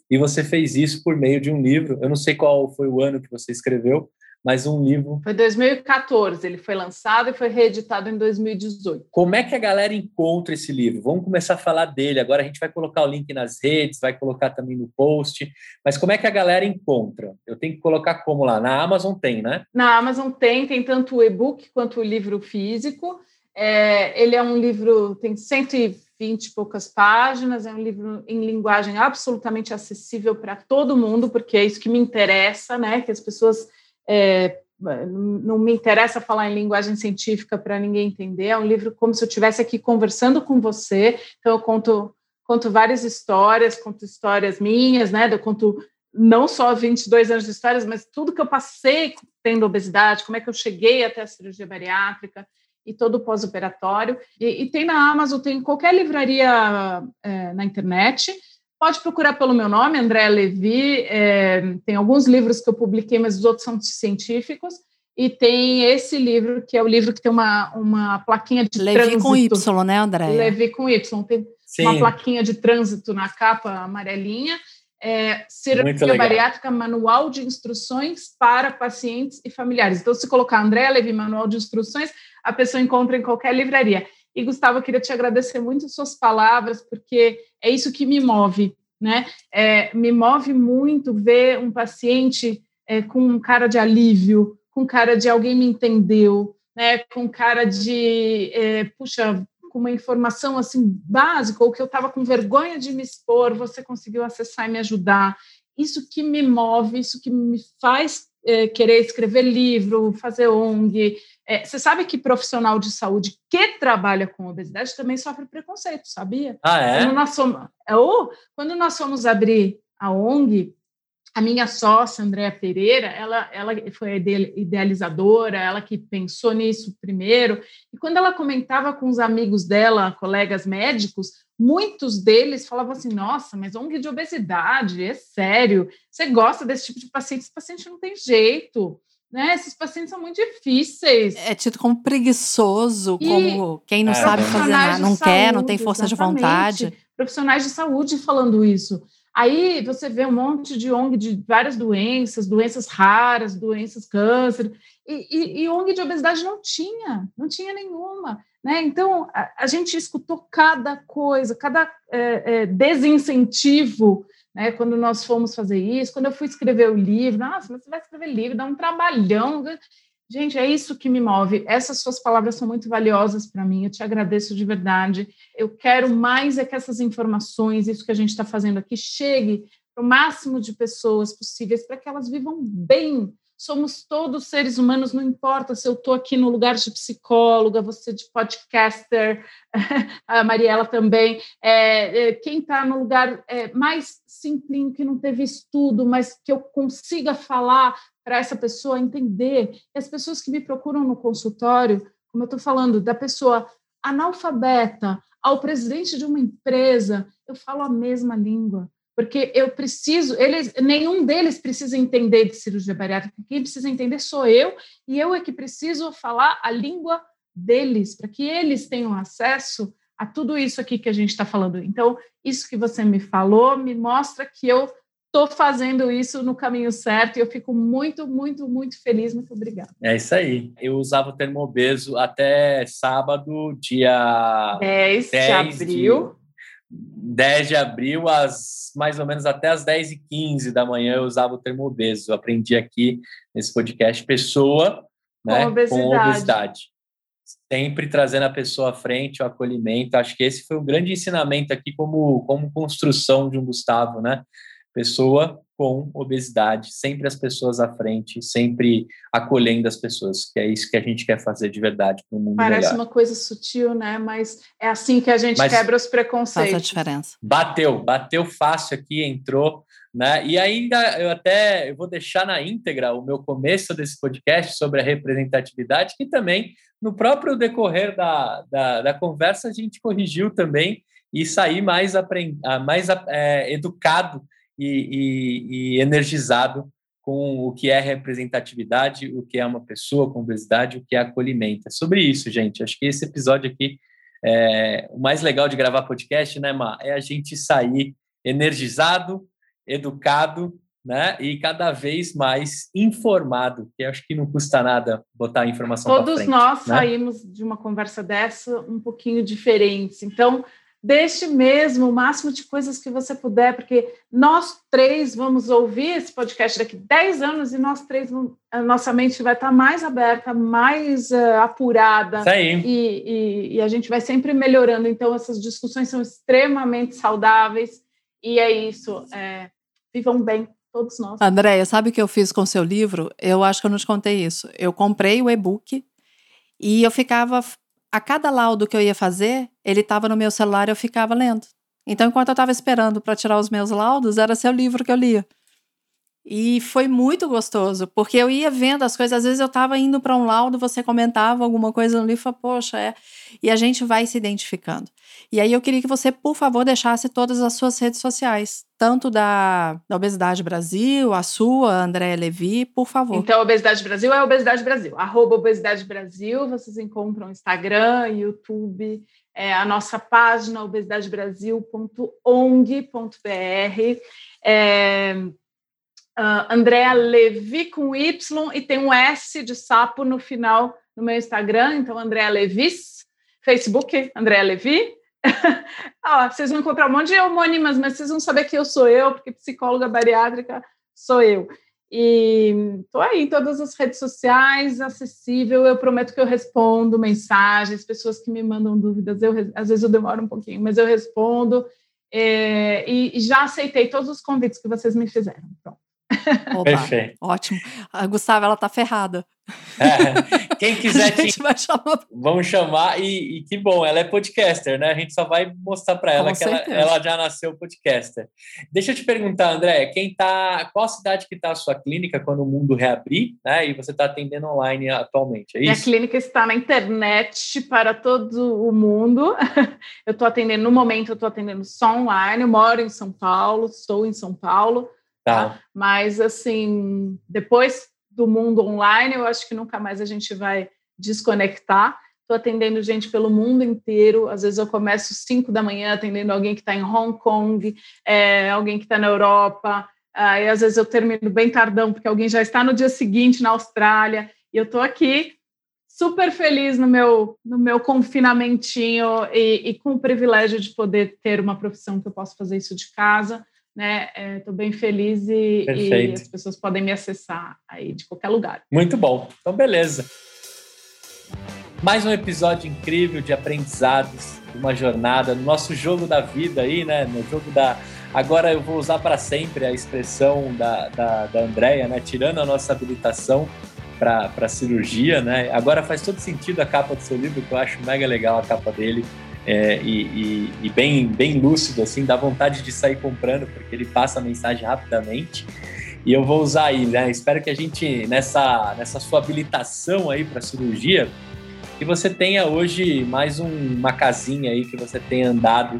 E você fez isso por meio de um livro. Eu não sei qual foi o ano que você escreveu, mas um livro. Foi 2014, ele foi lançado e foi reeditado em 2018. Como é que a galera encontra esse livro? Vamos começar a falar dele. Agora a gente vai colocar o link nas redes, vai colocar também no post. Mas como é que a galera encontra? Eu tenho que colocar como lá? Na Amazon tem, né? Na Amazon tem, tem tanto o e-book quanto o livro físico. É, ele é um livro, tem 120 e poucas páginas, é um livro em linguagem absolutamente acessível para todo mundo, porque é isso que me interessa, né? Que as pessoas é, não me interessa falar em linguagem científica para ninguém entender. É um livro como se eu estivesse aqui conversando com você. Então, eu conto, conto várias histórias, conto histórias minhas, né? Eu conto não só 22 anos de histórias, mas tudo que eu passei tendo obesidade, como é que eu cheguei até a cirurgia bariátrica e todo o pós-operatório. E, e, tem na Amazon, tem em qualquer livraria é, na internet. Pode procurar pelo meu nome, André Levi. É, tem alguns livros que eu publiquei, mas os outros são científicos. E tem esse livro, que é o livro que tem uma, uma plaquinha de Levi trânsito. com Y, né, André? Levi com Y. Tem Sim. uma plaquinha de trânsito na capa amarelinha. É, cirurgia bariátrica, manual de instruções para pacientes e familiares. Então, se colocar André Levi, manual de instruções, a pessoa encontra em qualquer livraria. E, Gustavo, eu queria te agradecer muito suas palavras, porque é isso que me move, né? É, me move muito ver um paciente é, com um cara de alívio, com cara de alguém me entendeu, né? Com cara de, é, puxa, com uma informação assim básica, ou que eu estava com vergonha de me expor, você conseguiu acessar e me ajudar. Isso que me move, isso que me faz é, querer escrever livro, fazer ONG. É, você sabe que profissional de saúde que trabalha com obesidade também sofre preconceito, sabia? Ah, é? Quando nós fomos, é, ou, quando nós fomos abrir a ONG, a minha sócia, Andréa Pereira, ela, ela foi a idealizadora, ela que pensou nisso primeiro, e quando ela comentava com os amigos dela, colegas médicos, muitos deles falavam assim, nossa, mas ONG de obesidade, é sério, você gosta desse tipo de paciente, esse paciente não tem jeito, né? Esses pacientes são muito difíceis. É tido como preguiçoso, e como quem não é, sabe fazer nada, não saúde, quer, não tem força de vontade. Profissionais de saúde falando isso. Aí você vê um monte de ONG de várias doenças, doenças raras, doenças câncer, e, e, e ONG de obesidade não tinha, não tinha nenhuma. Né? Então, a, a gente escutou cada coisa, cada é, é, desincentivo né? Quando nós fomos fazer isso, quando eu fui escrever o livro, nossa, você vai escrever livro, dá um trabalhão. Gente, é isso que me move. Essas suas palavras são muito valiosas para mim. Eu te agradeço de verdade. Eu quero mais é que essas informações, isso que a gente está fazendo aqui, chegue para o máximo de pessoas possíveis para que elas vivam bem somos todos seres humanos, não importa se eu estou aqui no lugar de psicóloga, você de podcaster, a Mariela também, é, é, quem está no lugar é, mais simplinho, que não teve estudo, mas que eu consiga falar para essa pessoa entender. E as pessoas que me procuram no consultório, como eu estou falando, da pessoa analfabeta ao presidente de uma empresa, eu falo a mesma língua porque eu preciso, eles, nenhum deles precisa entender de cirurgia bariátrica, quem precisa entender sou eu, e eu é que preciso falar a língua deles, para que eles tenham acesso a tudo isso aqui que a gente está falando. Então, isso que você me falou me mostra que eu estou fazendo isso no caminho certo e eu fico muito, muito, muito feliz. Muito obrigada. É isso aí. Eu usava o termo obeso até sábado, dia 10, 10 de abril. 10 de abril, às, mais ou menos até as 10 e 15 da manhã, eu usava o termo obeso. Eu aprendi aqui nesse podcast pessoa né, com, obesidade. com obesidade. Sempre trazendo a pessoa à frente, o acolhimento. Acho que esse foi um grande ensinamento aqui como, como construção de um Gustavo, né? Pessoa com obesidade, sempre as pessoas à frente, sempre acolhendo as pessoas, que é isso que a gente quer fazer de verdade para o mundo Parece melhor. uma coisa sutil, né? Mas é assim que a gente Mas quebra os preconceitos. Faz a diferença. Bateu, bateu fácil aqui, entrou, né? E ainda eu até eu vou deixar na íntegra o meu começo desse podcast sobre a representatividade, que também no próprio decorrer da, da, da conversa a gente corrigiu também e sair mais, aprend... mais é, educado e, e, e energizado com o que é representatividade, o que é uma pessoa com obesidade, o que é acolhimento. É sobre isso, gente. Acho que esse episódio aqui, é, o mais legal de gravar podcast, né, Ma, é a gente sair energizado, educado, né, e cada vez mais informado, que acho que não custa nada botar a informação Todos frente, nós né? saímos de uma conversa dessa um pouquinho diferentes. Então, Deixe mesmo o máximo de coisas que você puder, porque nós três vamos ouvir esse podcast daqui 10 anos e nós três, a nossa mente vai estar mais aberta, mais uh, apurada. Isso aí. E, e, e a gente vai sempre melhorando. Então, essas discussões são extremamente saudáveis e é isso. É, vivam bem, todos nós. Andréia, sabe o que eu fiz com seu livro? Eu acho que eu não te contei isso. Eu comprei o e-book e eu ficava a cada laudo que eu ia fazer, ele estava no meu celular e eu ficava lendo. Então, enquanto eu estava esperando para tirar os meus laudos, era seu livro que eu lia. E foi muito gostoso, porque eu ia vendo as coisas. Às vezes eu estava indo para um laudo, você comentava alguma coisa no livro, poxa, é. E a gente vai se identificando. E aí eu queria que você, por favor, deixasse todas as suas redes sociais, tanto da, da Obesidade Brasil, a sua, André Levi, por favor. Então, Obesidade Brasil é Obesidade Brasil. Arroba Obesidade Brasil, vocês encontram Instagram, YouTube, é, a nossa página obesidadebrasil.ong.br. É, uh, Andréa Levi com Y e tem um S de sapo no final no meu Instagram, então Andréa Levis, Facebook, Andréa Levi. ah, vocês vão encontrar um monte de homônimas, mas vocês vão saber que eu sou eu, porque psicóloga bariátrica sou eu. E estou aí em todas as redes sociais, acessível. Eu prometo que eu respondo mensagens, pessoas que me mandam dúvidas. Eu, às vezes eu demoro um pouquinho, mas eu respondo. É, e, e já aceitei todos os convites que vocês me fizeram. Pronto. Opa, Perfeito. Ótimo. A Gustavo, ela tá ferrada. É, quem quiser. a gente vai chamar. Vamos chamar, e, e, que bom, ela é podcaster, né? A gente só vai mostrar para ela Com que ela, ela, já nasceu podcaster. Deixa eu te perguntar, André, quem tá. Qual cidade que está a sua clínica quando o mundo reabrir, né? E você está atendendo online atualmente, é Minha clínica está na internet para todo o mundo. Eu estou atendendo, no momento, eu estou atendendo só online, eu moro em São Paulo, estou em São Paulo. Tá. tá. Mas, assim, depois do mundo online, eu acho que nunca mais a gente vai desconectar. Estou atendendo gente pelo mundo inteiro. Às vezes eu começo 5 da manhã atendendo alguém que está em Hong Kong, é, alguém que está na Europa. Aí às vezes eu termino bem tardão, porque alguém já está no dia seguinte na Austrália. E eu estou aqui super feliz no meu, no meu confinamentinho e, e com o privilégio de poder ter uma profissão que eu posso fazer isso de casa né? Estou é, bem feliz e, e, as pessoas podem me acessar aí de qualquer lugar. Muito bom. Então, beleza. Mais um episódio incrível de aprendizados, uma jornada no nosso jogo da vida aí, né? No jogo da. Agora eu vou usar para sempre a expressão da, da, da Andrea, né? Tirando a nossa habilitação para cirurgia, né? Agora faz todo sentido a capa do seu livro, que eu acho mega legal a capa dele é, e, e, e, bem, bem lúcido, assim, dá vontade de sair comprando, porque ele passa a mensagem rapidamente. E eu vou usar aí, né? Espero que a gente, nessa, nessa sua habilitação aí para cirurgia, que você tenha hoje mais um, uma casinha aí que você tenha andado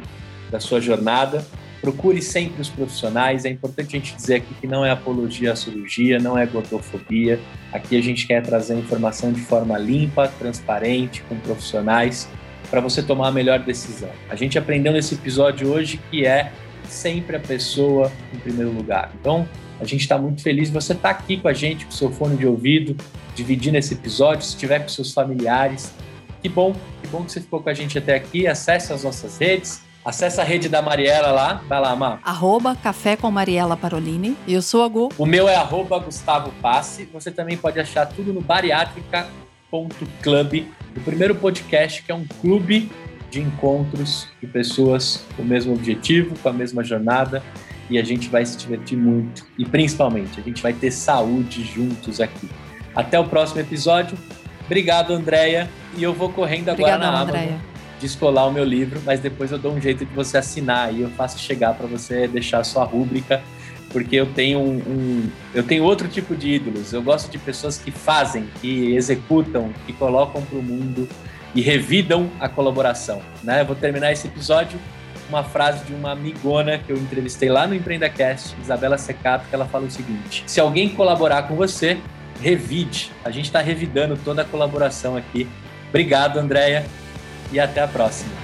da sua jornada. Procure sempre os profissionais. É importante a gente dizer aqui que não é apologia à cirurgia, não é gordofobia. Aqui a gente quer trazer informação de forma limpa, transparente, com profissionais para você tomar a melhor decisão. A gente aprendeu nesse episódio hoje que é sempre a pessoa em primeiro lugar. Então, a gente está muito feliz de você estar tá aqui com a gente, com o seu fone de ouvido, dividindo esse episódio, se estiver com seus familiares. Que bom, que bom que você ficou com a gente até aqui. Acesse as nossas redes. Acesse a rede da Mariela lá. Vai lá, Má. Arroba Café com Mariela Parolini. Eu sou a Gu. O meu é arroba Gustavo Passe. Você também pode achar tudo no Bariátrica Club, o primeiro podcast que é um clube de encontros de pessoas com o mesmo objetivo, com a mesma jornada, e a gente vai se divertir muito. E principalmente, a gente vai ter saúde juntos aqui. Até o próximo episódio. Obrigado, Andréia. E eu vou correndo agora Obrigada, na Amazon Andréia. descolar o meu livro, mas depois eu dou um jeito de você assinar e eu faço chegar para você deixar a sua rúbrica porque eu tenho um, um, eu tenho outro tipo de ídolos. Eu gosto de pessoas que fazem, que executam, que colocam para o mundo e revidam a colaboração. Né? Eu vou terminar esse episódio uma frase de uma amigona que eu entrevistei lá no EmpreendaCast, Isabela Secato, que ela fala o seguinte: se alguém colaborar com você, revide. A gente está revidando toda a colaboração aqui. Obrigado, Andréia, e até a próxima.